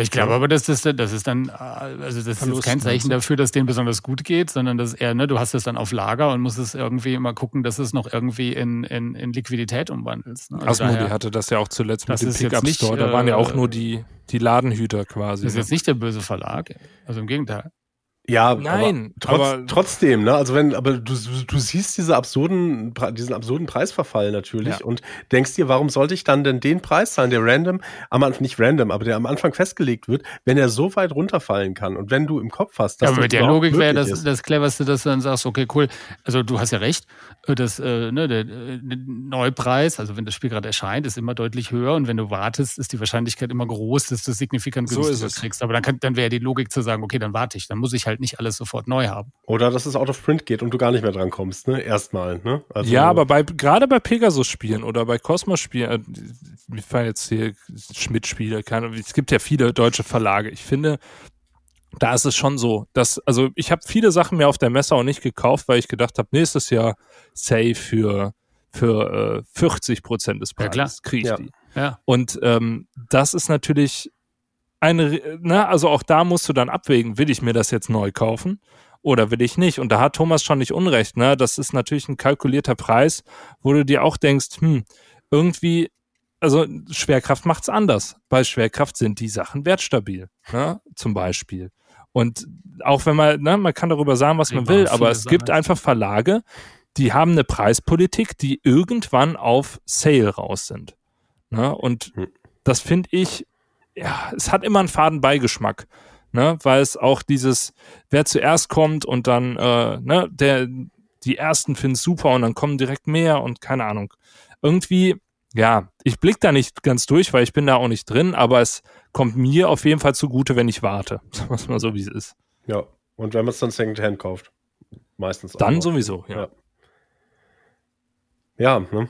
A: Ich glaube aber, dass das, das ist dann, also das ist
C: Verlust,
A: jetzt kein
C: meinst
A: Zeichen dafür, dass denen besonders gut geht, sondern dass eher, ne, du hast es dann auf Lager und musst es irgendwie immer gucken, dass es noch irgendwie in, in, in Liquidität umwandelst. Ne? Also daher-
C: hatte das ja auch zuletzt mit dem
A: ist
C: Pickup Store. Da waren ja auch
A: äh,
C: nur die, die Ladenhüter quasi.
A: Das ist
C: ne?
A: jetzt nicht der böse Verlag. Also im Gegenteil.
B: Ja,
C: Nein,
B: aber, trotz,
C: aber-
B: trotzdem, ne? Also wenn, aber du, du siehst diese absurden, diesen absurden Preisverfall natürlich
C: Ja.
B: und denkst dir, warum sollte ich dann denn den Preis zahlen, der random, am Anfang nicht random, aber der am Anfang festgelegt wird, wenn er so weit runterfallen kann und wenn du im Kopf hast,
A: Ja,
B: dass
A: aber
B: das
A: mit der Logik wäre das
B: ist.
A: das cleverste, dass du dann sagst, okay, cool. Also du hast ja recht, äh, das, äh, ne, der, äh, der Neupreis, also wenn das Spiel gerade erscheint, ist immer deutlich höher und wenn du wartest, ist die Wahrscheinlichkeit immer groß, dass du signifikant
C: So
A: günstiger
C: ist es.
A: kriegst. Aber dann, kann, dann wäre die Logik zu sagen, okay, dann warte ich, dann muss ich halt nicht alles sofort neu haben.
B: Oder dass es out of print geht und du gar nicht mehr dran kommst, ne? Erstmal, ne? Also,
C: ja, aber bei, gerade bei Pegasus-Spielen oder bei Cosmos-Spielen, äh, mir fallen jetzt hier Schmidt-Spiele, keine, es gibt ja viele deutsche Verlage. Ich finde, da ist es schon so, dass, also ich habe viele Sachen mir auf der Messe auch nicht gekauft, weil ich gedacht habe, nächstes Jahr safe für, für äh, 40 Prozent des
A: Ja.
C: Preises kriege ich
B: Ja.
C: die.
A: Ja.
C: Und ähm, das ist natürlich eine, ne, also auch da musst du dann abwägen, will ich mir das jetzt neu kaufen oder will ich nicht? Und da hat Thomas schon nicht unrecht, ne? Das ist natürlich ein kalkulierter Preis, wo du dir auch denkst, hm, irgendwie, also Schwerkraft macht's anders. Bei Schwerkraft sind die Sachen wertstabil, ne? Zum Beispiel. Und auch wenn man, ne, man kann darüber sagen, was man
A: Überall
C: will, aber es gibt
A: Sachen.
C: einfach Verlage, die haben eine Preispolitik, die irgendwann auf Sale raus sind. Ne? Und
B: Hm.
C: das finde ich, ja, es hat immer einen faden Beigeschmack. Ne? Weil es auch dieses, wer zuerst kommt und dann, äh, ne, der, die ersten finden es super und dann kommen direkt mehr und keine Ahnung. Irgendwie, ja, ich blick da nicht ganz durch, weil ich bin da auch nicht drin, aber es kommt mir auf jeden Fall zugute, wenn ich warte. Sagen wir es mal so, wie es ist.
B: Ja. Und wenn man es dann Secondhand kauft. Meistens auch.
C: Dann
B: noch.
C: sowieso, ja.
B: Ja. Ja, ne?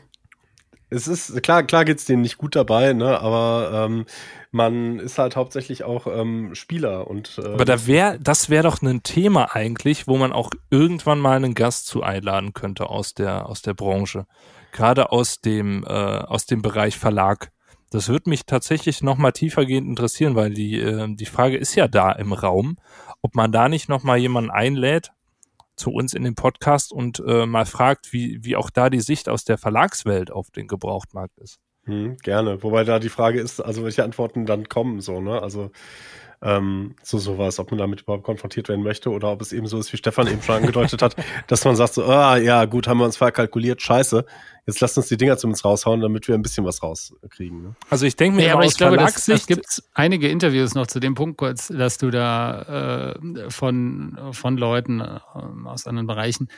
B: Es ist, klar, klar geht's denen nicht gut dabei, ne? Aber ähm, man ist halt hauptsächlich auch ähm, Spieler und äh,
C: Aber da wär, das wäre doch ein Thema eigentlich, wo man auch irgendwann mal einen Gast zu einladen könnte aus der, aus der Branche. Gerade aus dem, äh, aus dem Bereich Verlag. Das würde mich tatsächlich noch mal tiefergehend interessieren, weil die, äh, die Frage ist ja da im Raum, ob man da nicht noch mal jemanden einlädt zu uns in den Podcast und äh, mal fragt, wie, wie auch da die Sicht aus der Verlagswelt auf den Gebrauchtmarkt ist.
B: Hm, gerne. Wobei da die Frage ist, also welche Antworten dann kommen, so, ne? Also ähm, zu sowas, ob man damit überhaupt konfrontiert werden möchte oder ob es eben so ist, wie Stefan eben schon angedeutet hat, dass man sagt so, ah, ja, gut, haben wir uns verkalkuliert, scheiße. Jetzt lasst uns die Dinger zumindest raushauen, damit wir ein bisschen was rauskriegen. Ne?
C: Also ich denke mir
A: Nee, aber
C: aus
A: ich glaube,
C: Verlagssicht,
A: gibt einige Interviews noch zu dem Punkt kurz, dass du da äh, von, von Leuten äh, aus anderen Bereichen,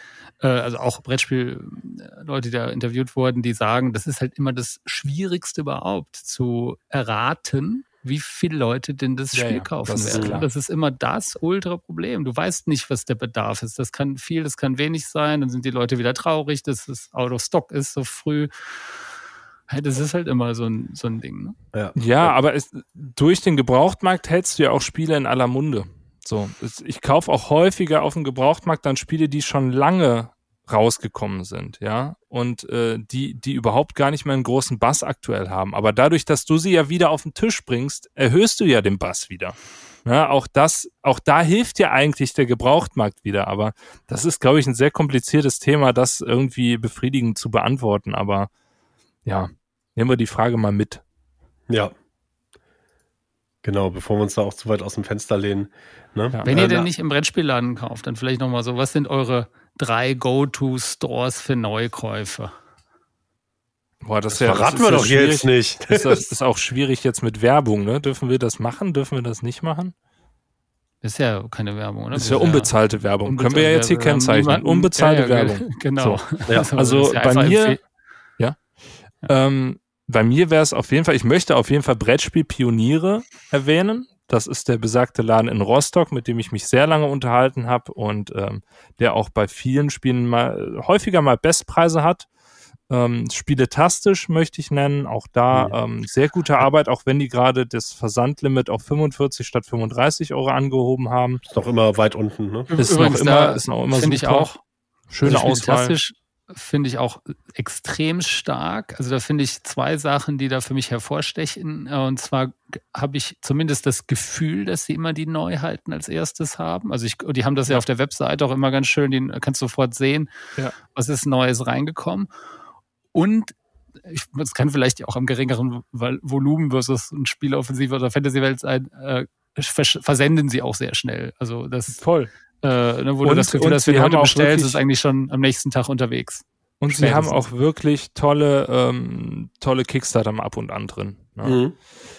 A: äh, also auch Brettspiel-Leute, die da interviewt wurden, die sagen, das ist halt immer das Schwierigste überhaupt zu erraten, wie viele Leute denn das
C: Ja,
A: Spiel
C: ja,
A: kaufen
C: das ist
A: werden.
C: klar.
A: Das ist immer das Ultra-Problem. Du weißt nicht, was der Bedarf ist. Das kann viel, das kann wenig sein. Dann sind die Leute wieder traurig, dass es out of stock ist so früh. Das ist halt immer so ein, so ein Ding. Ne?
B: Ja.
C: Ja, aber es, durch den Gebrauchtmarkt hältst du ja auch Spiele in aller Munde. So, ich kaufe auch häufiger auf dem Gebrauchtmarkt dann Spiele, die schon lange rausgekommen sind, ja, und äh, die, die überhaupt gar nicht mehr einen großen Bass aktuell haben. Aber dadurch, dass du sie ja wieder auf den Tisch bringst, erhöhst du ja den Bass wieder. Ja, auch das, auch da hilft ja eigentlich der Gebrauchtmarkt wieder. Aber das ist, glaube ich, ein sehr kompliziertes Thema, das irgendwie befriedigend zu beantworten. Aber ja, nehmen wir die Frage mal mit.
B: Ja. Genau, bevor wir uns da auch zu weit aus dem Fenster lehnen. Ne?
C: Ja.
A: Wenn
B: Äh,
A: ihr denn
B: na-
A: nicht im Brettspielladen kauft, dann vielleicht nochmal so, was sind eure drei Go-To-Stores für Neukäufe?
C: Boah, das,
B: Das
C: ist ja,
B: verraten
C: das
B: wir doch
C: ja
B: jetzt
C: schwierig.
B: nicht.
C: Das ist auch schwierig jetzt mit Werbung, ne? Dürfen wir das machen? Dürfen wir das nicht machen?
A: Das ist ja keine Werbung, oder?
C: Das ist ja unbezahlte Werbung. Können wir ja jetzt hier
A: Unbezahlte
C: kennzeichnen.
A: Werbung.
C: Unbezahlte
A: Ja, ja,
C: Werbung.
A: Genau.
B: Ja.
A: das
C: Also
A: ja
C: bei mir,
A: empfehl-
C: Ähm, bei mir wäre es auf jeden Fall, ich möchte auf jeden Fall Brettspiel Pioniere erwähnen. Das ist der besagte Laden in Rostock, mit dem ich mich sehr lange unterhalten habe und ähm, der auch bei vielen Spielen mal häufiger mal Bestpreise hat. Ähm, Spieletastisch möchte ich nennen, auch da
B: Ja.
C: ähm, sehr gute Arbeit, auch wenn die gerade das Versandlimit auf 45 statt 35 Euro angehoben haben.
B: Ist doch immer weit unten, ne?
C: Ist
A: Übrigens,
C: noch immer, ist noch immer
A: finde ich
C: super.
A: auch,
C: Schöne
A: also
C: Auswahl.
A: Finde ich auch extrem stark. Also da finde ich zwei Sachen, die da für mich hervorstechen. Äh, Und zwar habe ich zumindest das Gefühl, dass sie immer die Neuheiten als erstes haben. Also ich, die haben das ja auf der Webseite auch immer ganz schön, den kannst du sofort sehen,
C: Ja.
A: was ist Neues reingekommen. Und ich, das kann vielleicht auch am geringeren Vol- Volumen versus ein Spieleoffensive oder Fantasy-Welt sein, äh, vers versenden sie auch sehr schnell. Also das
C: Voll.
A: Äh, ne, wo du
C: Und-
A: das Gefühl hast, wenn du
C: haben
A: heute bestellst,
C: wirklich-
A: ist eigentlich schon am nächsten Tag unterwegs.
C: Und sie haben auch wirklich tolle, ähm, tolle Kickstarter mal ab und an drin. Ne?
B: Mhm.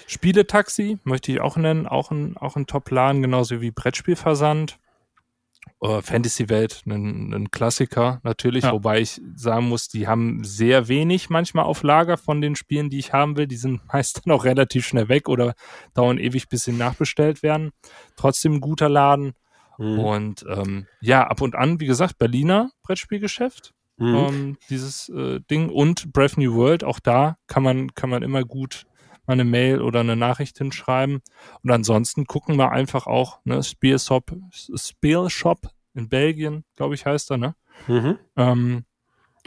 C: Spieletaxi möchte ich auch nennen, auch ein, auch ein Top-Laden, genauso wie Brettspielversand. Äh, Fantasy-Welt, ein, ein Klassiker natürlich,
A: Ja.
C: wobei ich sagen muss, die haben sehr wenig manchmal auf Lager von den Spielen, die ich haben will. Die sind meist dann auch relativ schnell weg oder dauern ewig, bis sie nachbestellt werden. Trotzdem ein guter Laden.
B: Mhm.
C: Und ähm, ja, ab und an, wie gesagt, Berliner Brettspielgeschäft
B: Mhm.
C: ähm, dieses äh, Ding und Brave New World, auch da kann man, kann man immer gut mal eine Mail oder eine Nachricht hinschreiben. Und ansonsten gucken wir einfach auch, ne, Spielshop, Spielshop in Belgien, glaube ich, heißt er, ne?
B: Mhm.
C: Ähm,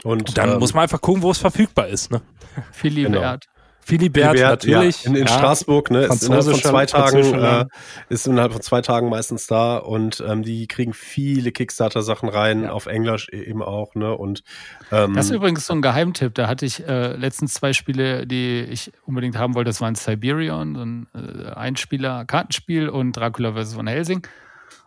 B: Und
C: dann
B: ähm,
C: muss man einfach gucken, wo es verfügbar ist, ne?
A: Philibert.
C: Philibert,
B: Philibert,
C: natürlich.
B: Ja, in, in
C: ja.
B: Straßburg, ne, ist innerhalb von zwei Tagen, äh, ist innerhalb von zwei Tagen meistens da und ähm, die kriegen viele Kickstarter-Sachen rein,
A: Ja.
B: auf Englisch e- eben auch, ne, und ähm,
A: Das ist übrigens so ein Geheimtipp. Da hatte ich äh, letztens zwei Spiele, die ich unbedingt haben wollte. Das waren Siberion, so ein äh, Einspieler-Kartenspiel und Dracula vs. Van Helsing.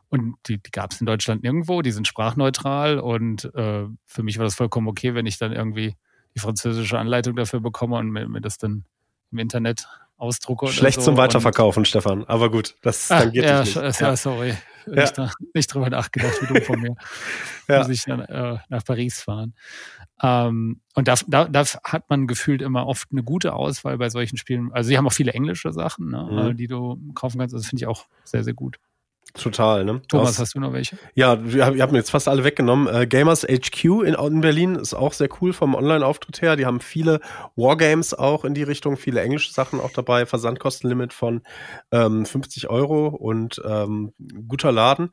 A: Und die, die gab es in Deutschland nirgendwo. Die sind sprachneutral und äh, für mich war das vollkommen okay, wenn ich dann irgendwie die französische Anleitung dafür bekomme und mir, mir das dann im Internet ausdrucke.
B: schlecht
A: so.
B: zum
A: Und-
B: Weiterverkaufen, Stefan, aber gut, das
A: Ah,
B: tangiert
A: ja,
B: dich nicht.
A: ja, sorry.
B: Ja.
A: Nicht, da, nicht drüber nachgedacht, wie dumm von mir.
B: Ja.
A: Muss ich dann äh, nach Paris fahren. Ähm, und da, da, da hat man gefühlt immer oft eine gute Auswahl bei solchen Spielen. Also sie haben auch viele englische Sachen, ne,
B: Mhm.
A: äh, die du kaufen kannst. Das finde ich auch sehr, sehr gut.
B: Total, ne?
A: Thomas,
B: Aus-
A: hast du noch welche?
B: Ja, wir haben, wir haben jetzt fast alle weggenommen. Äh, Gamers HQ in, in Berlin ist auch sehr cool vom Online-Auftritt her. Die haben viele Wargames auch in die Richtung, viele englische Sachen auch dabei. Versandkostenlimit von ähm, 50 Euro und ähm, guter Laden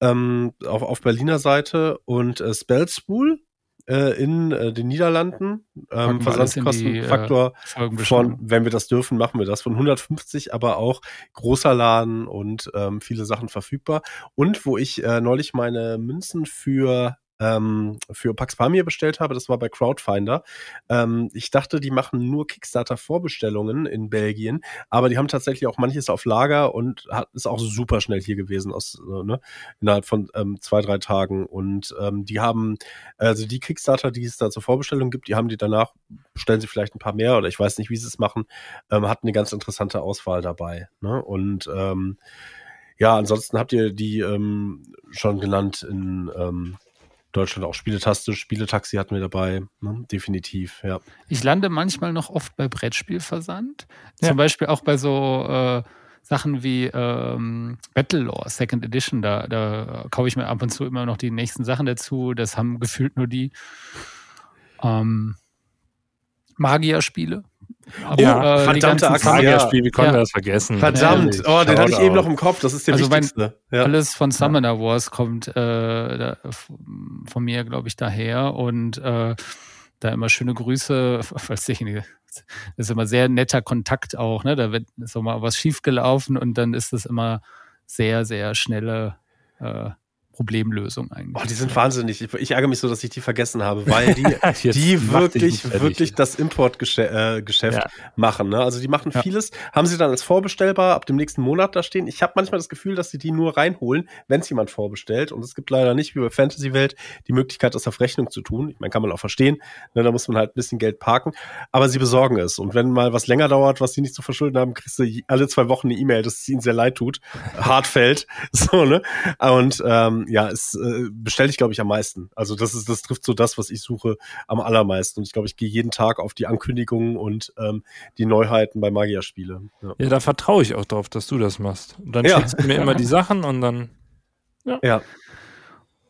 B: ähm, auf, auf Berliner Seite und äh, Spellspool äh, in äh, den Niederlanden. Ähm,
A: äh,
B: Versandkostenfaktor
A: Folgenbeschreibung.
B: von, wenn wir das dürfen, machen wir das von 150, aber auch großer Laden und ähm, viele Sachen verfügbar. Und wo ich äh, neulich meine Münzen für ähm, für Pax Pamir bestellt habe, das war bei Crowdfinder. Ähm, ich dachte, die machen nur Kickstarter-Vorbestellungen in Belgien, aber die haben tatsächlich auch manches auf Lager und hat, ist auch super schnell hier gewesen, aus, äh, ne, innerhalb von ähm, zwei, drei Tagen. Und ähm, die haben, also die Kickstarter, die es da zur Vorbestellung gibt, die haben die danach, bestellen sie vielleicht ein paar mehr oder ich weiß nicht, wie sie es machen, ähm, hatten eine ganz interessante Auswahl dabei. Ne? Und ähm, ja, ansonsten habt ihr die ähm, schon genannt in ähm, Deutschland auch Spieletastisch, Spieletaxi hatten wir dabei, ne? definitiv, ja.
A: Ich lande manchmal noch oft bei Brettspielversand.
C: Ja.
A: Zum Beispiel auch bei so äh, Sachen wie ähm, Battlelore Second Edition. Da, da kaufe ich mir ab und zu immer noch die nächsten Sachen dazu. Das haben gefühlt nur die ähm, Magierspiele. Aber,
C: Ja,
A: äh,
B: verdammte ja.
C: Magierspiel, wie konnte
A: Ja.
C: er das vergessen?
B: Verdammt, oh, den hatte ich eben noch im Kopf. Das ist der
A: Also mein-
B: wichtigste. ja.
A: Alles von Summoner Wars kommt äh, da, von mir, glaube ich, daher. Und äh, da immer schöne Grüße, falls derjenige. Das ist immer sehr netter Kontakt auch, ne? Da wird so mal was schiefgelaufen und dann ist es immer sehr, sehr schnelle äh, Problemlösung eigentlich.
B: Boah, die sind wahnsinnig. Ich, ich ärgere mich so, dass ich die vergessen habe, weil die, die wirklich, wirklich das Importgeschäft äh,
C: Ja.
B: machen. Ne? Also die machen
A: Ja.
B: vieles, haben sie dann als vorbestellbar ab dem nächsten Monat da stehen. Ich habe manchmal das Gefühl, dass sie die nur reinholen, wenn es jemand vorbestellt. Und es gibt leider nicht wie bei Fantasy Welt die Möglichkeit, das auf Rechnung zu tun. Ich meine, kann man auch verstehen. Ne? Da muss man halt ein bisschen Geld parken. Aber sie besorgen es. Und wenn mal was länger dauert, was sie nicht zu verschulden haben, kriegst du alle zwei Wochen eine E-Mail, dass es ihnen sehr leid tut. Hart fällt. So, ne? Und ähm, ja, es äh, bestelle ich, glaube ich, am meisten. Also das ist, das trifft so das, was ich suche, am allermeisten. Und ich glaube, ich gehe jeden Tag auf die Ankündigungen und ähm, die Neuheiten bei Magia-Spiele. Ja.
C: Ja, da vertraue ich auch drauf, dass du das machst. Und dann
B: Ja.
C: schickst du mir immer die Sachen und dann.
B: ja.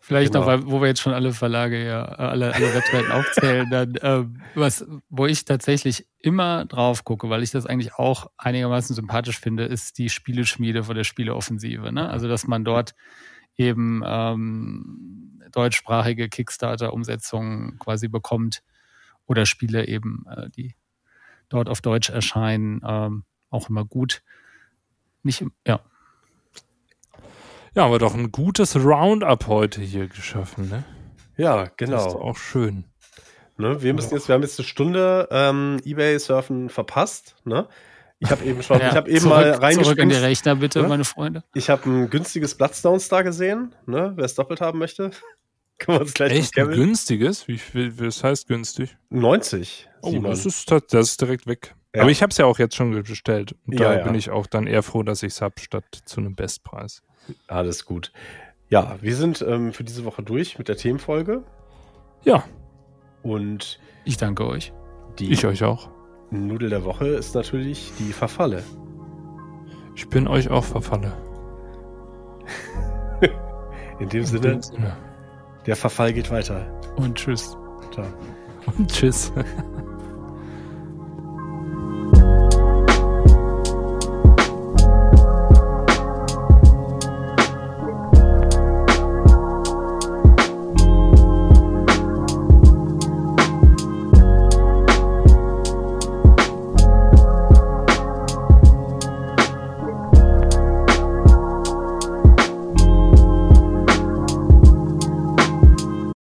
A: Vielleicht
B: Genau.
A: noch, weil, wo wir jetzt schon alle Verlage ja, äh, alle, alle Webseiten aufzählen, dann, ähm, was, wo ich tatsächlich immer drauf gucke, weil ich das eigentlich auch einigermaßen sympathisch finde, ist die Spieleschmiede von der Spieleoffensive. Ne? Also, dass man dort eben ähm, deutschsprachige Kickstarter-Umsetzungen quasi bekommt oder Spiele eben, äh, die dort auf Deutsch erscheinen, ähm, auch immer gut. Nicht, ja,
C: Ja, aber doch ein gutes Roundup heute hier geschaffen, ne?
B: Ja,
C: Das ist
B: genau.
C: auch schön.
B: Ne, wir müssen jetzt, wir haben jetzt eine Stunde ähm, eBay-Surfen verpasst. Ne? Ich habe eben schon,
A: Ja,
B: ich habe eben
A: zurück,
B: mal
A: Zurück an die
B: reingespielt.
A: Rechner, bitte,
B: Ne?
A: meine Freunde.
B: Ich habe ein günstiges Bloodstone Star gesehen. Ne? Wer es doppelt haben möchte, können wir uns gleich
C: Echt ein günstiges? Wie viel, was heißt günstig?
B: 90.
C: Oh,
B: Simon.
C: das ist, das ist direkt weg.
B: Ja.
C: Aber ich habe es ja auch jetzt schon bestellt. Und da
B: Ja, ja.
C: bin ich auch dann eher froh, dass ich es habe, statt zu einem Bestpreis.
B: Alles gut. Ja, wir sind ähm, für diese Woche durch mit der Themenfolge
C: Ja,
B: und
A: Ich danke euch.
B: die
C: ich euch auch.
B: Nudel der Woche ist natürlich die Verfalle.
C: Ich bin euch auch verfalle.
B: In dem
C: In
B: Sinne,
C: dem Sinne.
B: der Verfall geht weiter.
A: Und tschüss.
B: Ciao.
C: Und tschüss.